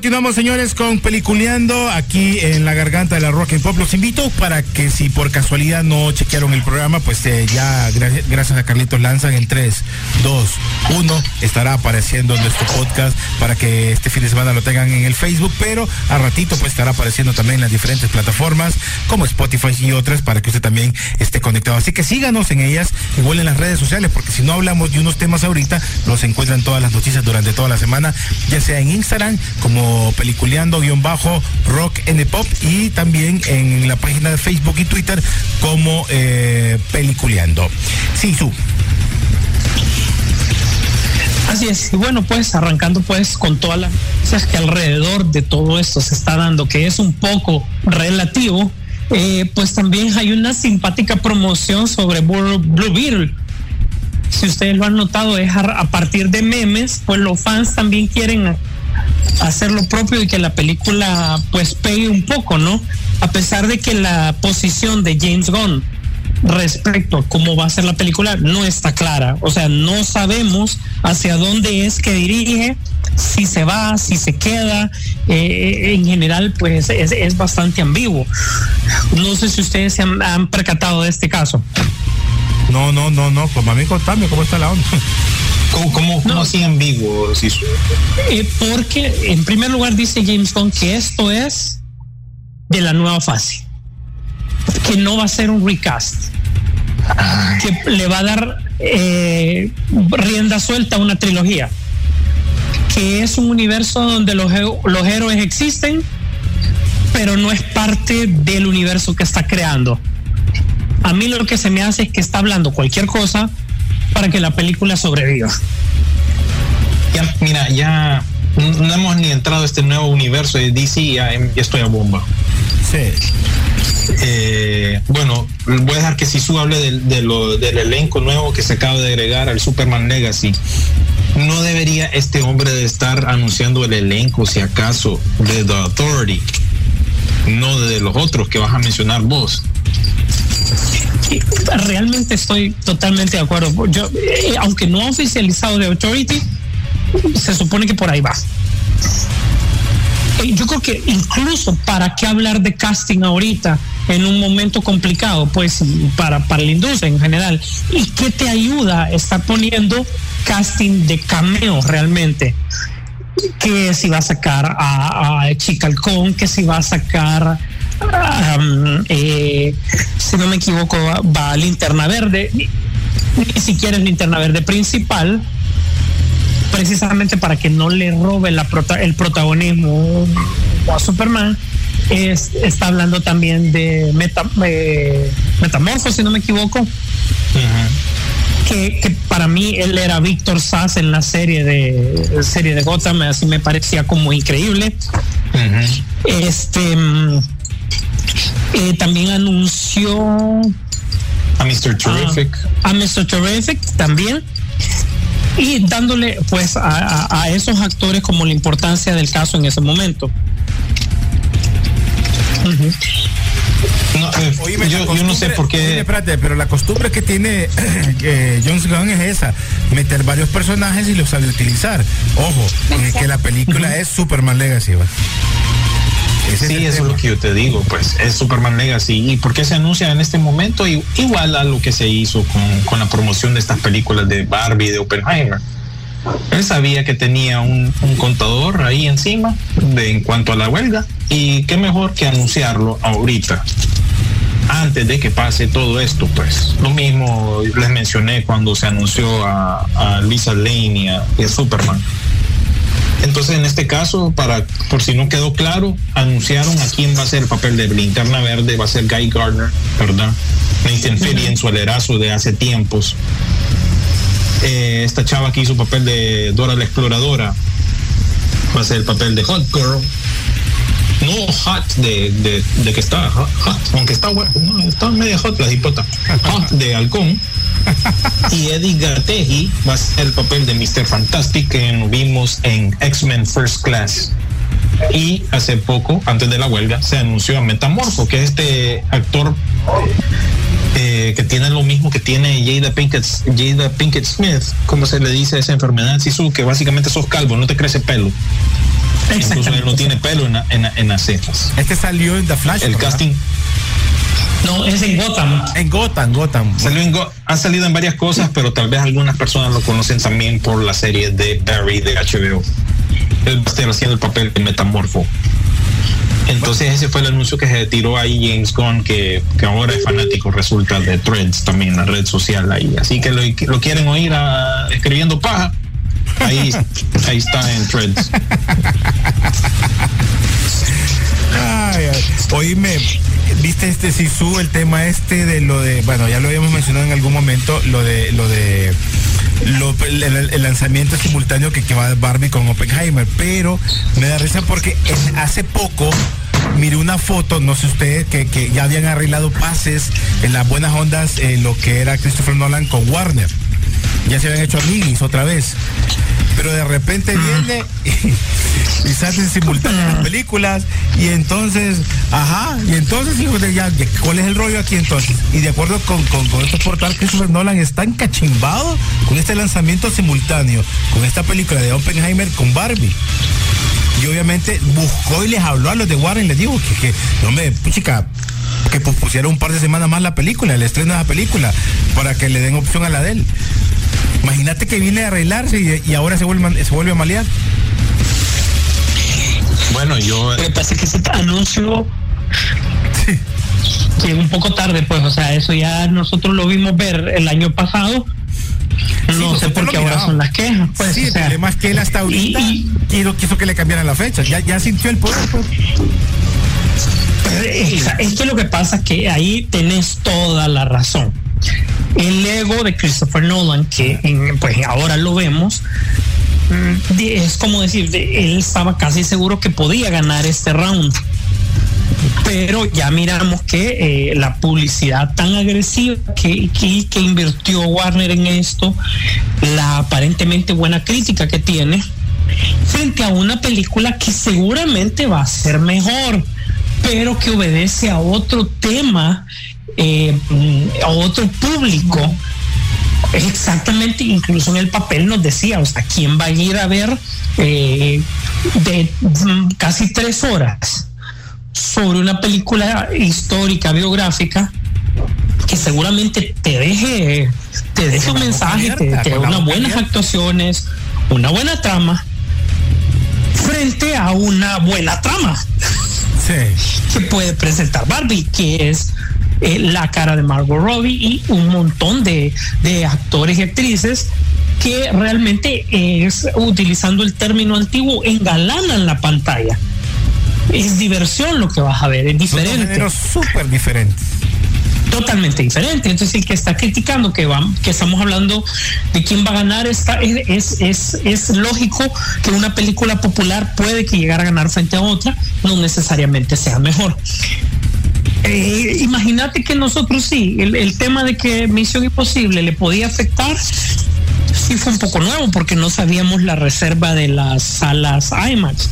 Continuamos, señores, con Peliculeando aquí en la garganta de la Rock and Pop. Los invito para que si por casualidad no chequearon el programa, pues eh, ya gracias a Carlitos Lanzan en 3, 2, 1 estará apareciendo nuestro podcast para que este fin de semana lo tengan en el Facebook, pero a ratito pues estará apareciendo también en las diferentes plataformas como Spotify y otras para que usted también esté conectado. Así que síganos en ellas, igual en las redes sociales, porque si no hablamos de unos temas ahorita, los encuentran todas las noticias durante toda la semana, ya sea en Instagram como peliculeando guion bajo rock and pop y también en la página de Facebook y Twitter como eh, peliculeando. Sí, su. Así es, y bueno, pues arrancando pues con todas las cosas que alrededor de todo esto se está dando, que es un poco relativo, eh, pues también hay una simpática promoción sobre Blue Beetle. Si ustedes lo han notado, es a partir de memes, pues los fans también quieren hacer lo propio y que la película pues pegue un poco, ¿no? A pesar de que la posición de James Gunn respecto a cómo va a ser la película no está clara. O sea, no sabemos hacia dónde es que dirige, si se va, si se queda. Eh, en general, pues es, bastante ambiguo. No sé si ustedes se han, percatado de este caso. No, no, no, no. Pues mami, contame cómo está la onda. ¿Cómo, cómo, así ambiguo? Eh, porque en primer lugar dice James Gunn que esto es de la nueva fase, que no va a ser un recast, que le va a dar eh, rienda suelta a una trilogía, que es un universo donde los, los héroes existen, pero no es parte del universo que está creando. A mí lo que se me hace es que está hablando cualquier cosa para que la película sobreviva. Ya, mira, ya no hemos ni entrado a este nuevo universo de DC, ya, ya estoy a bomba. Sí. Eh, bueno, voy a dejar que Sisu hable del, de lo, del elenco nuevo que se acaba de agregar al Superman Legacy. No debería este hombre de estar anunciando el elenco, si acaso, de The Authority, no de los otros que vas a mencionar vos. Realmente estoy totalmente de acuerdo. Yo, eh, aunque no oficializado The Authority, se supone que por ahí va. Eh, yo creo que incluso para qué hablar de casting ahorita en un momento complicado, pues para, para la industria en general. ¿Y qué te ayuda? Está poniendo casting de cameo realmente. Que si va a sacar a, a Chicalcón, que si va a sacar, um, eh, si no me equivoco, va, va a Linterna Verde, ni, ni siquiera es Linterna Verde principal, precisamente para que no le robe la prota el protagonismo a Superman. Es, está hablando también de meta, eh, Metamorfo, si no me equivoco. Uh -huh. que, que, para mí él era Víctor Sass en la serie de serie de Gotham, así me parecía como increíble. Uh -huh. Este eh, también anunció a Mr. Terrific. A, a Mr. Terrific también y dándole pues a, a, a, esos actores como la importancia del caso en ese momento. Uh -huh. No, eh, oíme, yo, yo, no sé por qué. Oíme, espérate, pero la costumbre que tiene eh, Jones Gunn es esa: meter varios personajes y los sabe utilizar. Ojo, eh, que la película uh -huh. es Superman Legacy. ¿va? Ese sí, es eso es lo que yo te digo, pues es Superman Legacy. ¿Y por qué se anuncia en este momento? Igual a lo que se hizo con, con la promoción de estas películas de Barbie, de Oppenheimer. Él sabía que tenía un, un contador ahí encima de, en cuanto a la huelga y qué mejor que anunciarlo ahorita antes de que pase todo esto, pues lo mismo les mencioné cuando se anunció a, a Lisa Lane y a, y a Superman. Entonces, en este caso, para por si no quedó claro, anunciaron a quién va a ser el papel de Linterna Verde, va a ser Guy Gardner, ¿verdad? Nathan Fillion en su alerazo de hace tiempos. Eh, esta chava que hizo papel de Dora la Exploradora va a ser el papel de Hot Girl. No hot de, de, de que está hot, aunque está, no, está media hot la hipota. Hot de halcón y Eddie Garteji va a ser el papel de Mr. Fantastic que vimos en X-Men First Class. Y hace poco, antes de la huelga, se anunció a Metamorfo, que es este actor eh, que tiene lo mismo que tiene Jada Pinkett, Jada Pinkett Smith, como se le dice a esa enfermedad, Sisu, que básicamente sos calvo, no te crece pelo. Incluso él no tiene pelo en, en, en, las cejas. Este salió en The Flash. El ¿verdad? casting. No, es en Gotham. En Gotham, Gotham. Salió en Go ha salido en varias cosas, pero tal vez algunas personas lo conocen también por la serie de Barry de HBO. Él va a estar haciendo el papel de Metamorfo. Entonces ese fue el anuncio que se tiró ahí James Gunn, que, que ahora es fanático, resulta, de Threads también, la red social ahí. Así que lo, lo quieren oír a, escribiendo paja. Ahí, ahí está en Threads. Ay, ay. Oíme, viste este Sisu, el tema este de lo de, bueno, ya lo habíamos mencionado en algún momento, lo de lo de el, lanzamiento simultáneo que, que va Barbie con Oppenheimer, pero me da risa porque hace poco miré una foto, no sé ustedes, que, ya habían arreglado pases en las buenas ondas en lo que era Christopher Nolan con Warner. Ya se habían hecho amiguis otra vez. Pero de repente viene y, y se hacen simultáneas las películas y entonces, ajá, y entonces, hijo de ya, ¿cuál es el rollo aquí entonces? Y de acuerdo con, con, con estos portales, Christopher Nolan está encachimbado con este lanzamiento simultáneo, con esta película de Oppenheimer con Barbie y obviamente buscó y les habló a los de Warren y les dijo que, que no me, chica, que pusieron un par de semanas más la película, el estreno de la película, para que le den opción a la de él. Imagínate que viene a arreglarse y, y ahora se vuelve, se vuelve a malear. Bueno, yo. Lo que pasa es que ese anuncio sí. llegó un poco tarde, pues, o sea, eso ya nosotros lo vimos ver el año pasado. No sí, sé por qué ahora son las quejas. Pues, sí, o sea, el problema es que él hasta ahorita y, y, quiso, quiso, que le cambiaran la fecha. Ya, ya sintió el poder. Pues. Es, que lo que pasa que ahí tenés toda la razón el ego de Christopher Nolan, que pues ahora lo vemos, mm, es como decir, él estaba casi seguro que podía ganar este round. Pero ya miramos que eh, la publicidad tan agresiva que, que, que invirtió Warner en esto, la aparentemente buena crítica que tiene, frente a una película que seguramente va a ser mejor, pero que obedece a otro tema, eh, a otro público. Exactamente, incluso en el papel nos decía, o sea, ¿quién va a ir a ver eh, de casi tres horas sobre una película histórica, biográfica, que seguramente te deje, te deje un mensaje, te, te dé unas buenas actuaciones, una buena trama, frente a una buena trama que puede presentar Barbie, que es eh, la cara de Margot Robbie y un montón de, de actores y actrices que realmente es, utilizando el término antiguo, engalanan la pantalla. Es diversión lo que vas a ver, es diferente. Son súper diferentes totalmente diferente. Entonces, el que está criticando que, va, que estamos hablando de quién va a ganar, está, es, es, es, lógico que una película popular puede que llegar a ganar frente a otra, no necesariamente sea mejor. Eh, imagínate que nosotros sí, el, el tema de que Misión Imposible le podía afectar, sí fue un poco nuevo porque no sabíamos la reserva de las salas IMAX.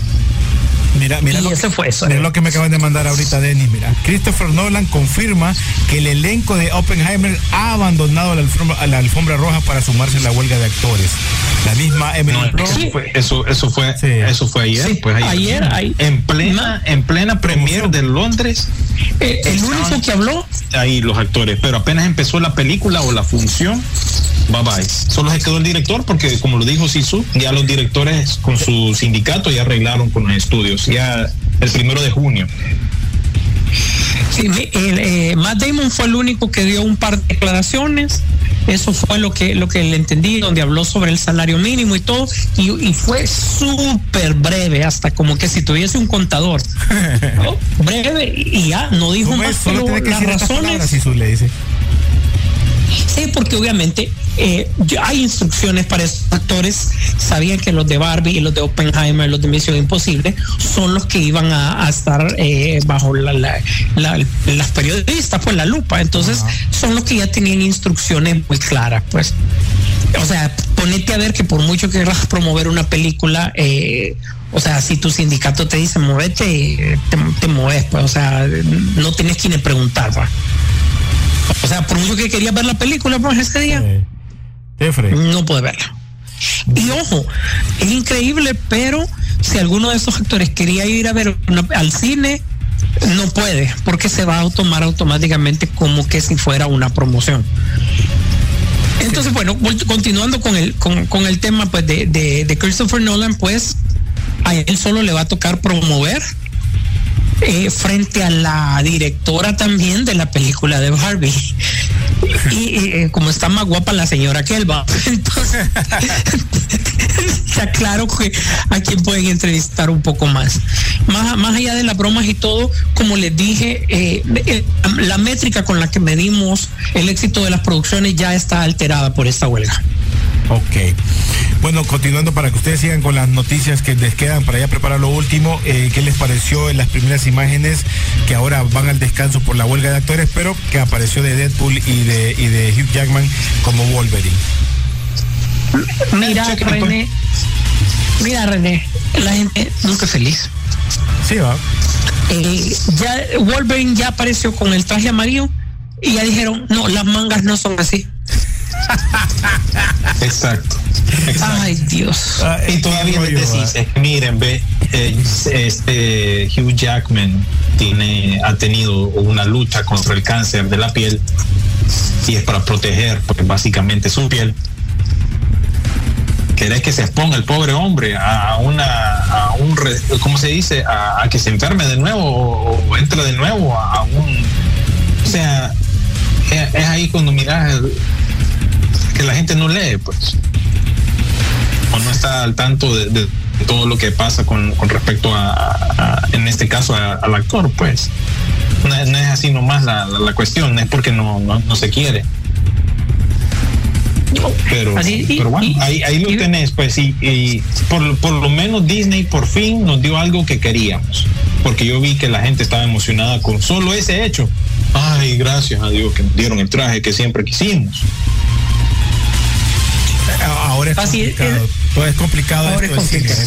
Mira, mira, lo, que, fue eso, mira ¿eh? lo que me acaban de mandar ahorita, Denis. Mira, Christopher Nolan confirma que el elenco de Oppenheimer ha abandonado la alfombra, a la alfombra roja para sumarse a la huelga de actores. La misma Emily no, eso, fue, eso, eso fue, Sí. eso fue ayer. Sí, pues ayer, ahí- en plena, en plena premier de Londres. Eh, el único que habló ahí los actores, pero apenas empezó la película o la función, bye bye. Solo se quedó el director porque, como lo dijo Sisu, ya los directores con su sindicato ya arreglaron con los estudios, ya el primero de junio. Sí, me- el, eh, Matt Damon fue el único que dio un par de declaraciones. Eso fue lo que lo que le entendí, donde habló sobre el salario mínimo y todo, y, y fue súper breve, hasta como que si tuviese un contador. ¿no? Breve y ya, no dijo ¿Cómo más? Solo las palabras, razones. Sisu le dice. Sí, porque obviamente eh, hay instrucciones para esos actores. Sabían que los de Barbie y los de Oppenheimer, los de Misión Imposible, son los que iban a, a estar eh, bajo la, la- la- las periodistas, pues la lupa. Entonces, son los que ya tenían instrucciones muy claras, pues. O sea, ponete a ver que por mucho que quieras promover una película, eh, o sea, si tu sindicato te dice movete, te, te mueves, pues, o sea, no tienes quien preguntar, pues. O sea, por mucho que quería ver la película, pues ese día Eh, no puede verla. Y ojo, es increíble, pero si alguno de esos actores quería ir a ver una- al cine, no puede, porque se va a tomar automáticamente como que si fuera una promoción. Entonces, bueno, continuando con el, con, con el tema pues, de, de, de Christopher Nolan, pues a él solo le va a tocar promover eh, frente a la directora también de la película de Barbie. Y, eh, como está más guapa la señora Kelva, entonces está claro que a quien pueden entrevistar un poco más. Más, más allá de las bromas y todo, como les dije, eh, la métrica con la que medimos el éxito de las producciones ya está alterada por esta huelga. Ok. Bueno, continuando para que ustedes sigan con las noticias que les quedan para ya preparar lo último, ¿qué les pareció en las primeras imágenes que ahora van al descanso por la huelga de actores, pero que apareció de Deadpool y de, y de Hugh Jackman como Wolverine? Mira, René, mira, René, la gente nunca es feliz. Sí, va. Eh, ya Wolverine ya apareció con el traje amarillo y ya dijeron, no, las mangas no son así. Exacto. Ay, Dios. Ah, Y todavía les decís, eh, miren, ve, eh, este Hugh Jackman tiene, ha tenido una lucha contra el cáncer de la piel y es para proteger, porque básicamente su piel. ¿Querés que se exponga el pobre hombre a una, a un, ¿cómo se dice? A, que se enferme de nuevo o, entre de nuevo a, un, o sea, es, ahí cuando miras que la gente no lee, pues o no está al tanto de todo lo que pasa con, con respecto a, a- en este caso, a- al actor, pues. No, es- no es así nomás la, la, la cuestión, no es porque no, no, no se quiere. Pero, pero bueno, ahí, ahí lo tenés, pues, y, y por, por lo menos Disney por fin nos dio algo que queríamos, porque yo vi que la gente estaba emocionada con solo ese hecho. Ay, gracias a Dios que nos dieron el traje que siempre quisimos. Ahora es complicado. todo es complicado. Ahora es complicado.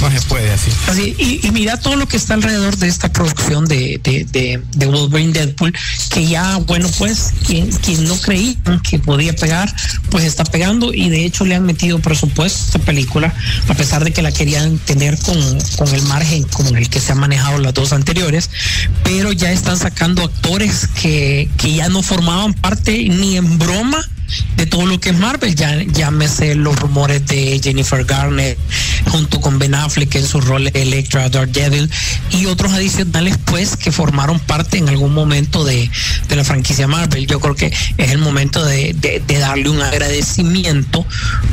no se puede así. así y, y, mira todo lo que está alrededor de esta producción de, de, de, de Wolverine Deadpool, que ya, bueno, pues, quien, quien no creía que podía pegar, pues está pegando y de hecho le han metido presupuesto a esta película, a pesar de que la querían tener con, con el margen con el que se han manejado las dos anteriores, pero ya están sacando actores que, que ya no formaban parte ni en broma de todo lo que es Marvel, ya llámese los rumores de Jennifer Garner junto con Ben Affleck en su rol de Electra, Daredevil y otros adicionales pues que formaron parte en algún momento de, de la franquicia Marvel. Yo creo que es el momento de, de, darle un agradecimiento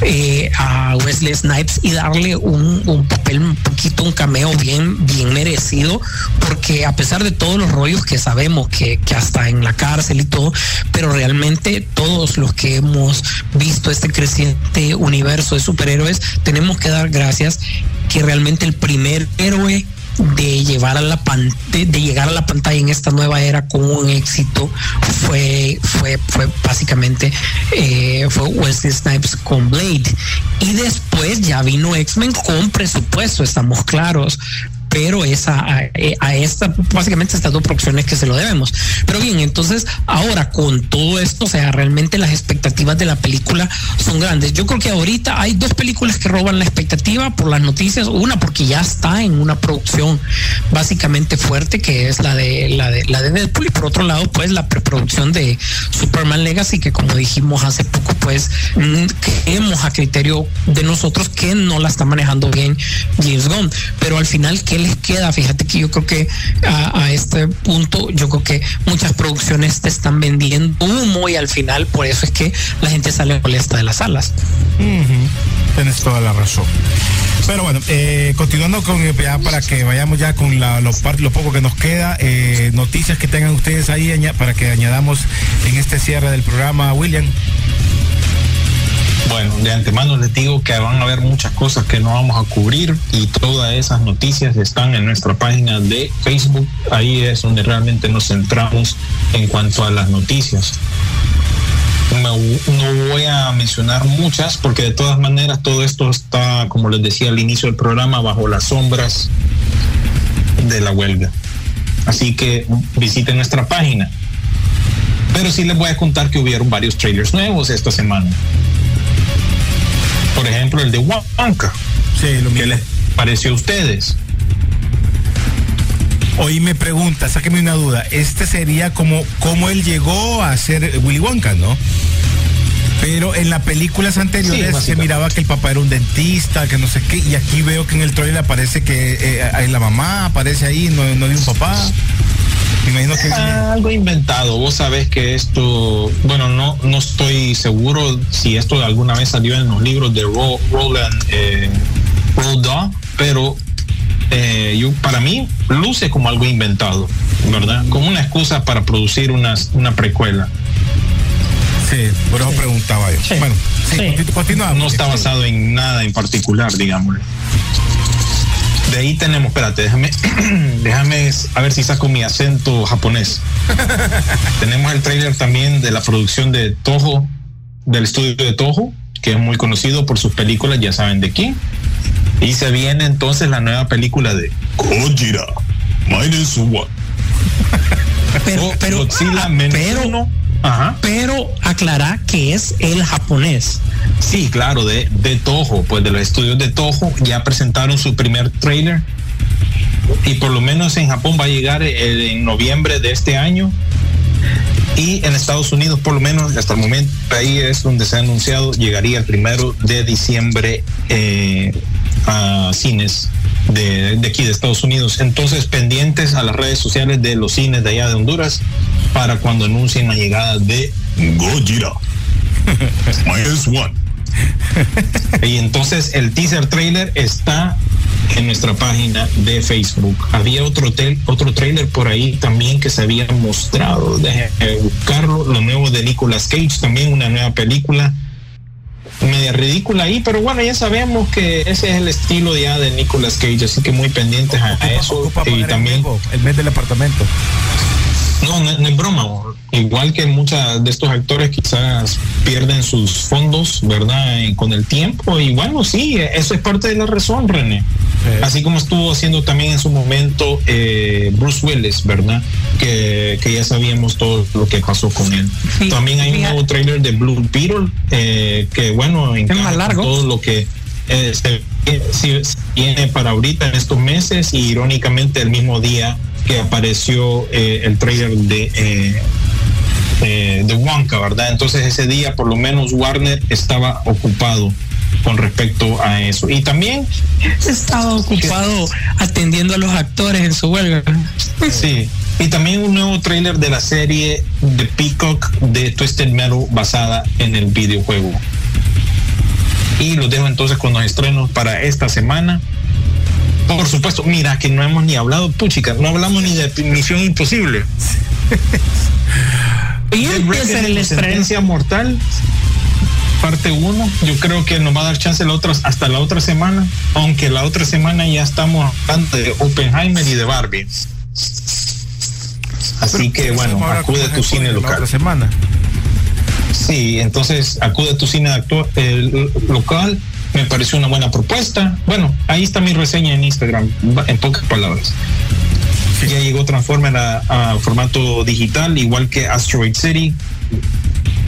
eh, a Wesley Snipes y darle un, un, papel un poquito, un cameo bien, bien merecido, porque a pesar de todos los rollos que sabemos que, que hasta en la cárcel y todo, pero realmente todos los que hemos visto este creciente universo de superhéroes, tenemos que dar gracias que realmente el primer héroe de llevar a la pan, de, llegar a la pantalla en esta nueva era con un éxito fue fue fue básicamente eh, fue Wesley Snipes con Blade. Y después ya vino X-Men con presupuesto estamos claros pero es a, a, esta, básicamente estas dos producciones que se lo debemos. Pero bien, entonces ahora con todo esto, o sea, realmente las expectativas de la película son grandes. Yo creo que ahorita hay dos películas que roban la expectativa por las noticias, una porque ya está en una producción básicamente fuerte, que es la de la de la de Deadpool, y por otro lado, pues la preproducción de Superman Legacy, que como dijimos hace poco, pues creemos a criterio de nosotros que no la está manejando bien James Gunn. Pero al final, ¿qué les queda? Fíjate que yo creo que a, este punto, yo creo que muchas producciones te están vendiendo humo y al final por eso es que la gente sale molesta de las salas. Uh -huh. Tienes toda la razón. Pero bueno, eh, continuando con ya para que vayamos ya con la, lo, lo, poco que nos queda, eh, noticias que tengan ustedes ahí para que añadamos en este cierre del programa, William. Bueno, de antemano les digo que van a haber muchas cosas que no vamos a cubrir y todas esas noticias están en nuestra página de Facebook. Ahí es donde realmente nos centramos en cuanto a las noticias. No, voy a mencionar muchas porque de todas maneras todo esto está, como les decía al inicio del programa, bajo las sombras de la huelga. Así que visiten nuestra página. Pero sí les voy a contar que hubieron varios trailers nuevos esta semana por ejemplo, el de Wonka. Sí, lo ¿Qué les pareció a ustedes? Hoy me pregunta, sáqueme una duda, este sería como cómo él llegó a ser Willy Wonka, ¿no? Pero en las películas anteriores sí, se miraba que el papá era un dentista, que no sé qué, y aquí veo que en el trailer aparece que eh, la mamá aparece ahí, no, no de un papá. Me imagino que algo inventado. Vos sabés que esto, bueno, no, no estoy seguro si esto alguna vez salió en los libros de Roland eh, pero eh, yo, para mí luce como algo inventado, ¿verdad? Como una excusa para producir una, una precuela. Sí, por eso sí. preguntaba yo. Sí. Bueno, sí, sí. continuamos. No está basado en nada en particular, digamos. De ahí tenemos, espérate, déjame, déjame a ver si saco mi acento japonés. tenemos el trailer también de la producción de Toho, del estudio de Toho, que es muy conocido por sus películas, ya saben de quién. Y se viene entonces la nueva película de Gojira, Minus One. Pero, pero, Godzilla menos pero. Ajá. pero aclara que es el japonés. Sí, claro, de, de Toho, pues de los estudios de Toho ya presentaron su primer trailer y por lo menos en Japón va a llegar en noviembre de este año y en Estados Unidos por lo menos hasta el momento ahí es donde se ha anunciado llegaría el primero de diciembre eh, a cines de, de, aquí de Estados Unidos entonces pendientes a las redes sociales de los cines de allá de Honduras para cuando anuncien la llegada de Gojira Minus One y entonces el teaser trailer está en nuestra página de Facebook. Había otro, otro trailer por ahí también que se había mostrado. Déjenme buscarlo. Lo nuevo de Nicolas Cage, también una nueva película. Media ridícula ahí, pero bueno, ya sabemos que ese es el estilo ya de Nicolas Cage, así que muy pendientes a, eso. y también el mes del apartamento. No, no, es broma. Igual que muchos de estos actores quizás pierden sus fondos, ¿verdad? con el tiempo. Y bueno, sí, eso es parte de la razón, René. Así como estuvo haciendo también en su momento eh, Bruce Willis, ¿verdad? Que, ya sabíamos todo lo que pasó con él. también hay un nuevo trailer de Blue Beetle, eh, que bueno, es más largo. todo lo que eh, se, viene para ahorita en estos meses y irónicamente el mismo día que apareció eh, el trailer de eh, eh, de Wonka, ¿verdad? Entonces ese día por lo menos Warner estaba ocupado con respecto a eso. Y también estaba ocupado atendiendo a los actores en su huelga. Sí. Y también un nuevo trailer de la serie de Peacock de Twisted Metal basada en el videojuego. Y los dejo entonces con los estrenos para esta semana. Por supuesto, mira que no hemos ni hablado, puchica, no hablamos ni de Misión Imposible. y empieza el experiencia mortal parte 1. Yo creo que nos va a dar chance la otra, hasta la otra semana, aunque la otra semana ya estamos hablando de Oppenheimer y de Barbie. Así que bueno, acude a tu cine local. La semana. Sí, entonces acude a tu cine local me pareció una buena propuesta. Bueno, ahí está mi reseña en Instagram, en pocas palabras. Ya llegó Transformer a, formato digital, igual que Asteroid City.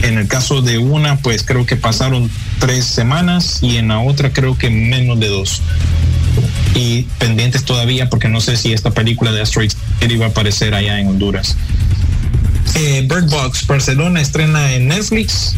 En el caso de una, pues creo que pasaron tres semanas y en la otra creo que menos de dos. Y pendientes todavía porque no sé si esta película de Asteroid City va a aparecer allá en Honduras. Eh, Bird Box Barcelona estrena en Netflix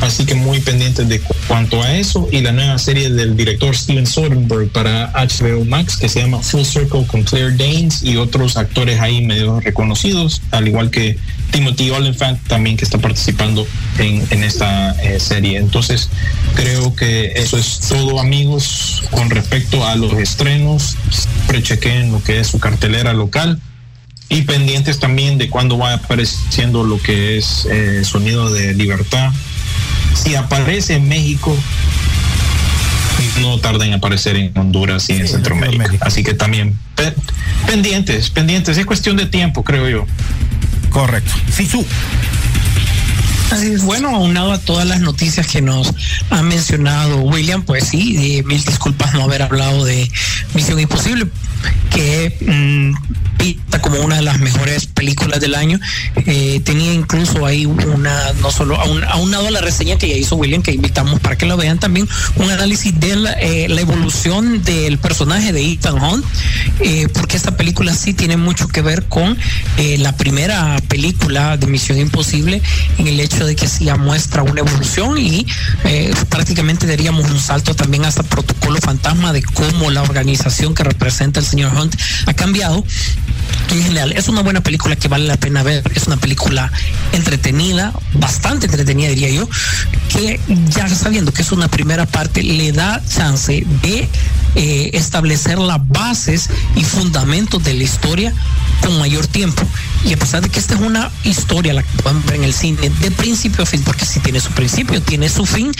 Así que muy pendientes de cuanto a eso y la nueva serie del director Steven Soderbergh para HBO Max que se llama Full Circle con Claire Danes y otros actores ahí medio reconocidos, al igual que Timothy Olyphant también que está participando en, esta eh, serie. Entonces creo que eso es todo amigos con respecto a los estrenos. Prechequen lo que es su cartelera local y pendientes también de cuándo va apareciendo lo que es eh, Sonido de Libertad si aparece en México, no tarda en aparecer en Honduras y en Centroamérica. Así que también pendientes, pendientes. Es cuestión de tiempo, creo yo. Correcto. Sí, Bueno, aunado a todas las noticias que nos ha mencionado William, pues sí, mil disculpas no haber hablado de Misión Imposible, que mm, como una de las mejores películas del año. Eh, tenía incluso ahí una, no solo a un, aunado a la reseña que ya hizo William, que invitamos para que lo vean también, un análisis de la, eh, evolución del personaje de Ethan Hunt, eh, porque esta película sí tiene mucho que ver con la primera película de Misión Imposible, en el hecho de que sí muestra una evolución y prácticamente daríamos un salto también hasta protocolo fantasma de cómo la organización que representa el señor Hunt ha cambiado en general es una buena película que vale la pena ver. Es una película entretenida, bastante entretenida diría yo, que ya sabiendo que es una primera parte le da chance de eh, establecer las bases y fundamentos de la historia con mayor tiempo. Y a pesar de que esta es una historia, la que en el cine, de principio a fin, porque si tiene su principio, tiene su fin,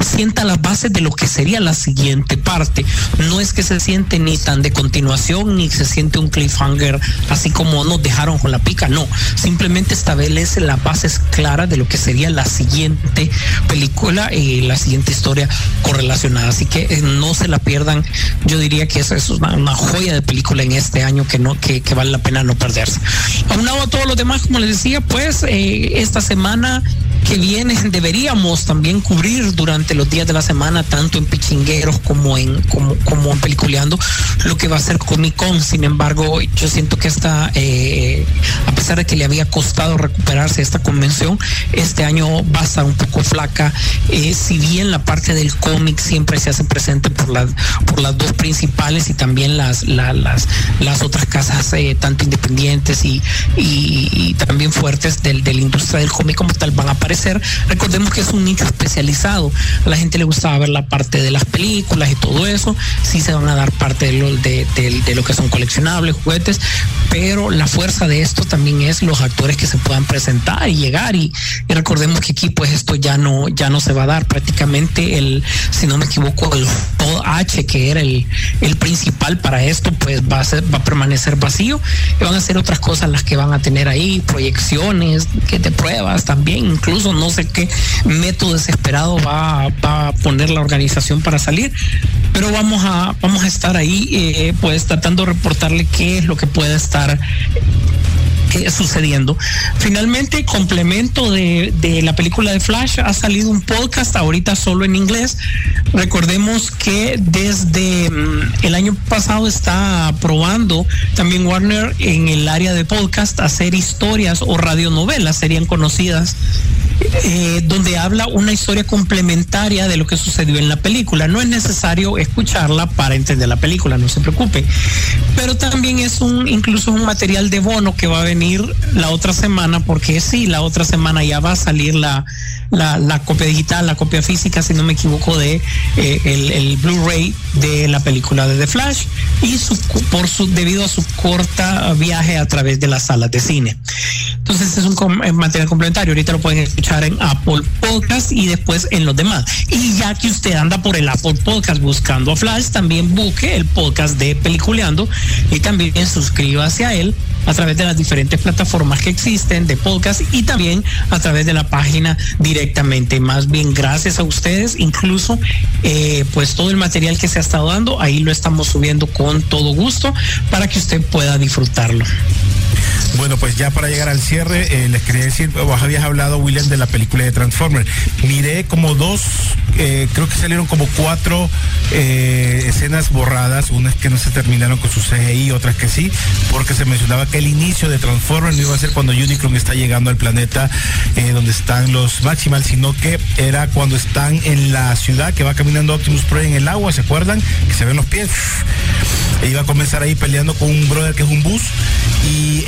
sienta las bases de lo que sería la siguiente parte. No es que se siente ni tan de continuación, ni se siente un cliffhanger así como nos dejaron con la pica, no. Simplemente establece las bases claras de lo que sería la siguiente película y la siguiente historia correlacionada. Así que eh, no se la pierdan. Yo diría que esa es una, joya de película en este año que no que, vale la pena no perderse. Aunado a todos los demás, como les decía, pues eh, esta semana que viene deberíamos también cubrir durante los días de la semana, tanto en Pichingueros como en, como, como en Peliculeando, lo que va a ser Comic Con. Sin embargo, yo siento que esta, eh, a pesar de que le había costado recuperarse esta convención, este año va a estar un poco flaca. Eh, si bien la parte del cómic siempre se hace presente por las, por las dos principales y también las, las, las otras casas, eh, tanto independientes y, y, también fuertes del, de la industria del cómic como tal, van a aparecer. Recordemos que es un nicho especializado. A la gente le gustaba ver la parte de las películas y todo eso. Sí se van a dar parte de lo, de, de lo que son coleccionables, juguetes, pero la fuerza de esto también es los actores que se puedan presentar y llegar. Y, y recordemos que aquí pues esto ya no, ya no se va a dar. Prácticamente el, si no me equivoco, el H, que era el, el principal para esto, pues va a, ser, va a permanecer vacío. Y van a ser otras cosas las que van a tener ahí, proyecciones, que te pruebas también, incluso no sé qué método desesperado va, va a poner la organización para salir, pero vamos a, vamos a estar ahí, eh, pues tratando de reportarle qué es lo que puede estar sucediendo. Finalmente, complemento de, de, la película de Flash, ha salido un podcast ahorita solo en inglés. Recordemos que desde mm, el año pasado está probando también Warner en el área de podcast hacer historias o radionovelas, serían conocidas eh, donde habla una historia complementaria de lo que sucedió en la película. No es necesario escucharla para entender la película, no se preocupe. Pero también es un, incluso un material de bono que va a venir la otra semana, porque sí, la otra semana ya va a salir la, la, la copia digital, la copia física, si no me equivoco, de eh, el, el Blu-ray de la película de The Flash y su, por su, debido a su corta viaje a través de las salas de cine. Entonces es un material complementario. Ahorita lo pueden escuchar en Apple Podcast y después en los demás. Y ya que usted anda por el Apple Podcast buscando a Flash, también busque el podcast de Peliculeando y también suscríbase a él a través de las diferentes plataformas que existen de podcast y también a través de la página directamente. Más bien gracias a ustedes, incluso eh, pues todo el material que se ha estado dando, ahí lo estamos subiendo con todo gusto para que usted pueda disfrutarlo. Bueno, pues ya para llegar al cierre, eh, les quería decir, vos habías hablado, William, de la película de Transformers. Miré como dos, eh, creo que salieron como cuatro eh, escenas borradas, unas que no se terminaron con su CGI, otras que sí, porque se mencionaba que el inicio de Transformers no iba a ser cuando Unicron está llegando al planeta donde están los Maximals, sino que era cuando están en la ciudad que va caminando Optimus Prime en el agua, ¿se acuerdan? Que se ven los pies. E iba a comenzar ahí peleando con un brother que es un bus y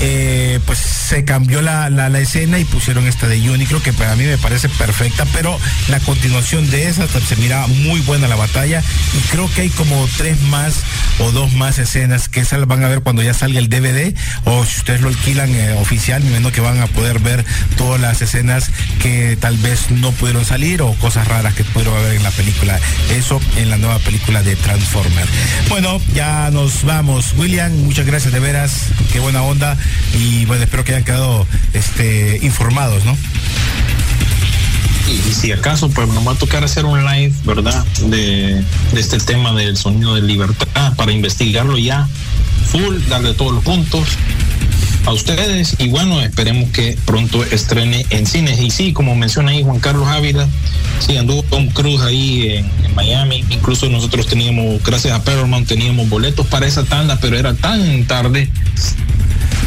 pues se cambió la, la, escena y pusieron esta de Unicron que para mí me parece perfecta, pero la continuación de esa se mira muy buena la batalla y creo que hay como tres más o dos más escenas que esas van a ver cuando ya salga el DVD o si ustedes lo alquilan eh, oficial, me imagino que van a poder ver todas las escenas que tal vez no pudieron salir o cosas raras que pudieron haber en la película. Eso en la nueva película de Transformer. Bueno, ya nos vamos. William, muchas gracias de veras. Qué buena onda y bueno, espero que hayan quedado este, informados, ¿no? Y, si acaso, pues nos va a tocar hacer un live, ¿verdad? De, este tema del sonido de libertad para investigarlo ya full, darle todos los puntos a ustedes y bueno, esperemos que pronto estrene en cines. Y sí, como menciona ahí Juan Carlos Ávila, sí, anduvo Tom Cruise ahí en, en Miami. Incluso nosotros teníamos, gracias a Paramount, teníamos boletos para esa tanda, pero era tan tarde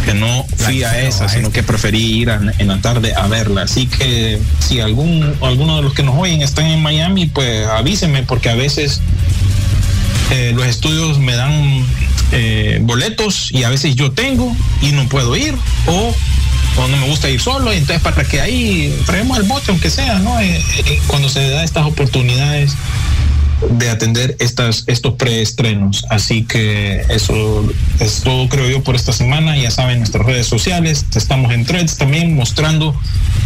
que no fui a esa, sino que preferí ir a, en la tarde a verla. Así que si algún alguno de los que nos oyen están en Miami, pues avísenme porque a veces eh, los estudios me dan eh, boletos y a veces yo tengo y no puedo ir o o no me gusta ir solo, entonces para que ahí freguemos el bote, aunque sea, ¿no? Eh, cuando se da estas oportunidades de atender estas, estos preestrenos. Así que eso es todo, creo yo, por esta semana. Ya saben, nuestras redes sociales, estamos en threads también mostrando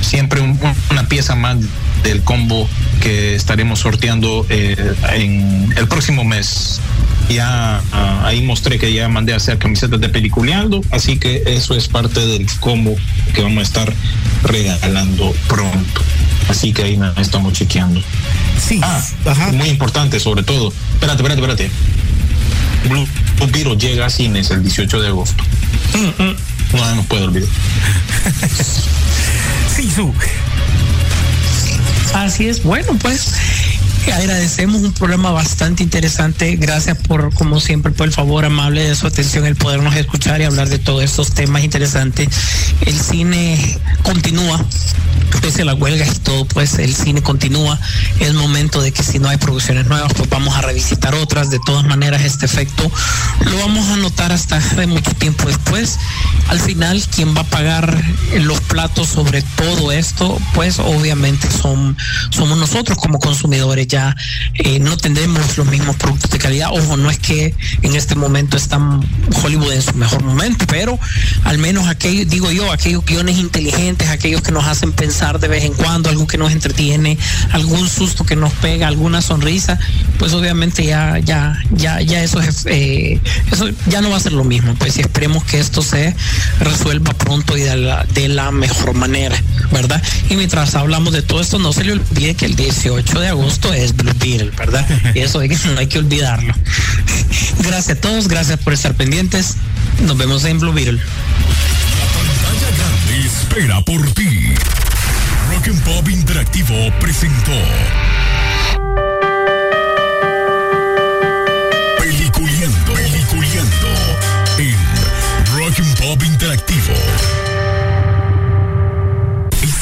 siempre un, una pieza más del combo que estaremos sorteando eh, en el próximo mes. Ya uh, ahí mostré que ya mandé a hacer camisetas de peliculeando, así que eso es parte del combo que vamos a estar regalando pronto. Así que ahí me estamos chequeando. Sí. Ah, Ajá. muy importante sobre todo. Espérate, espérate, espérate. Blue Beetle llega a cines el 18 de agosto. Mm, mm. No se nos puede olvidar. sí, su. Así es. Bueno, pues agradecemos un programa bastante interesante. Gracias por, como siempre, por el favor amable de su atención, el podernos escuchar y hablar de todos estos temas interesantes. El cine continúa, pese a la huelga y todo, pues el cine continúa. Es momento de que si no hay producciones nuevas, pues vamos a revisitar otras. De todas maneras, este efecto lo vamos a notar hasta de mucho tiempo después. Al final, quien va a pagar los platos sobre todo esto, pues obviamente son, somos nosotros como consumidores. Ya eh, no tendremos los mismos productos de calidad. Ojo, no es que en este momento están Hollywood en su mejor momento, pero al menos aquellos, digo yo, aquellos guiones inteligentes, aquellos que nos hacen pensar de vez en cuando, algo que nos entretiene, algún susto que nos pega, alguna sonrisa, pues obviamente ya, ya, ya, ya eso es, eh, eso ya no va a ser lo mismo. Pues y esperemos que esto se resuelva pronto y de la, de la mejor manera, ¿verdad? Y mientras hablamos de todo esto, no se le olvide que el 18 de agosto es Blue Beetle, ¿verdad? Y eso hay no hay que olvidarlo. Gracias a todos, gracias por estar pendientes. Nos vemos en Blue Beetle. espera por ti. Rock and Pop Interactivo presentó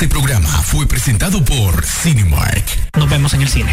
Este programa fue presentado por Cinemark. Nos vemos en el cine.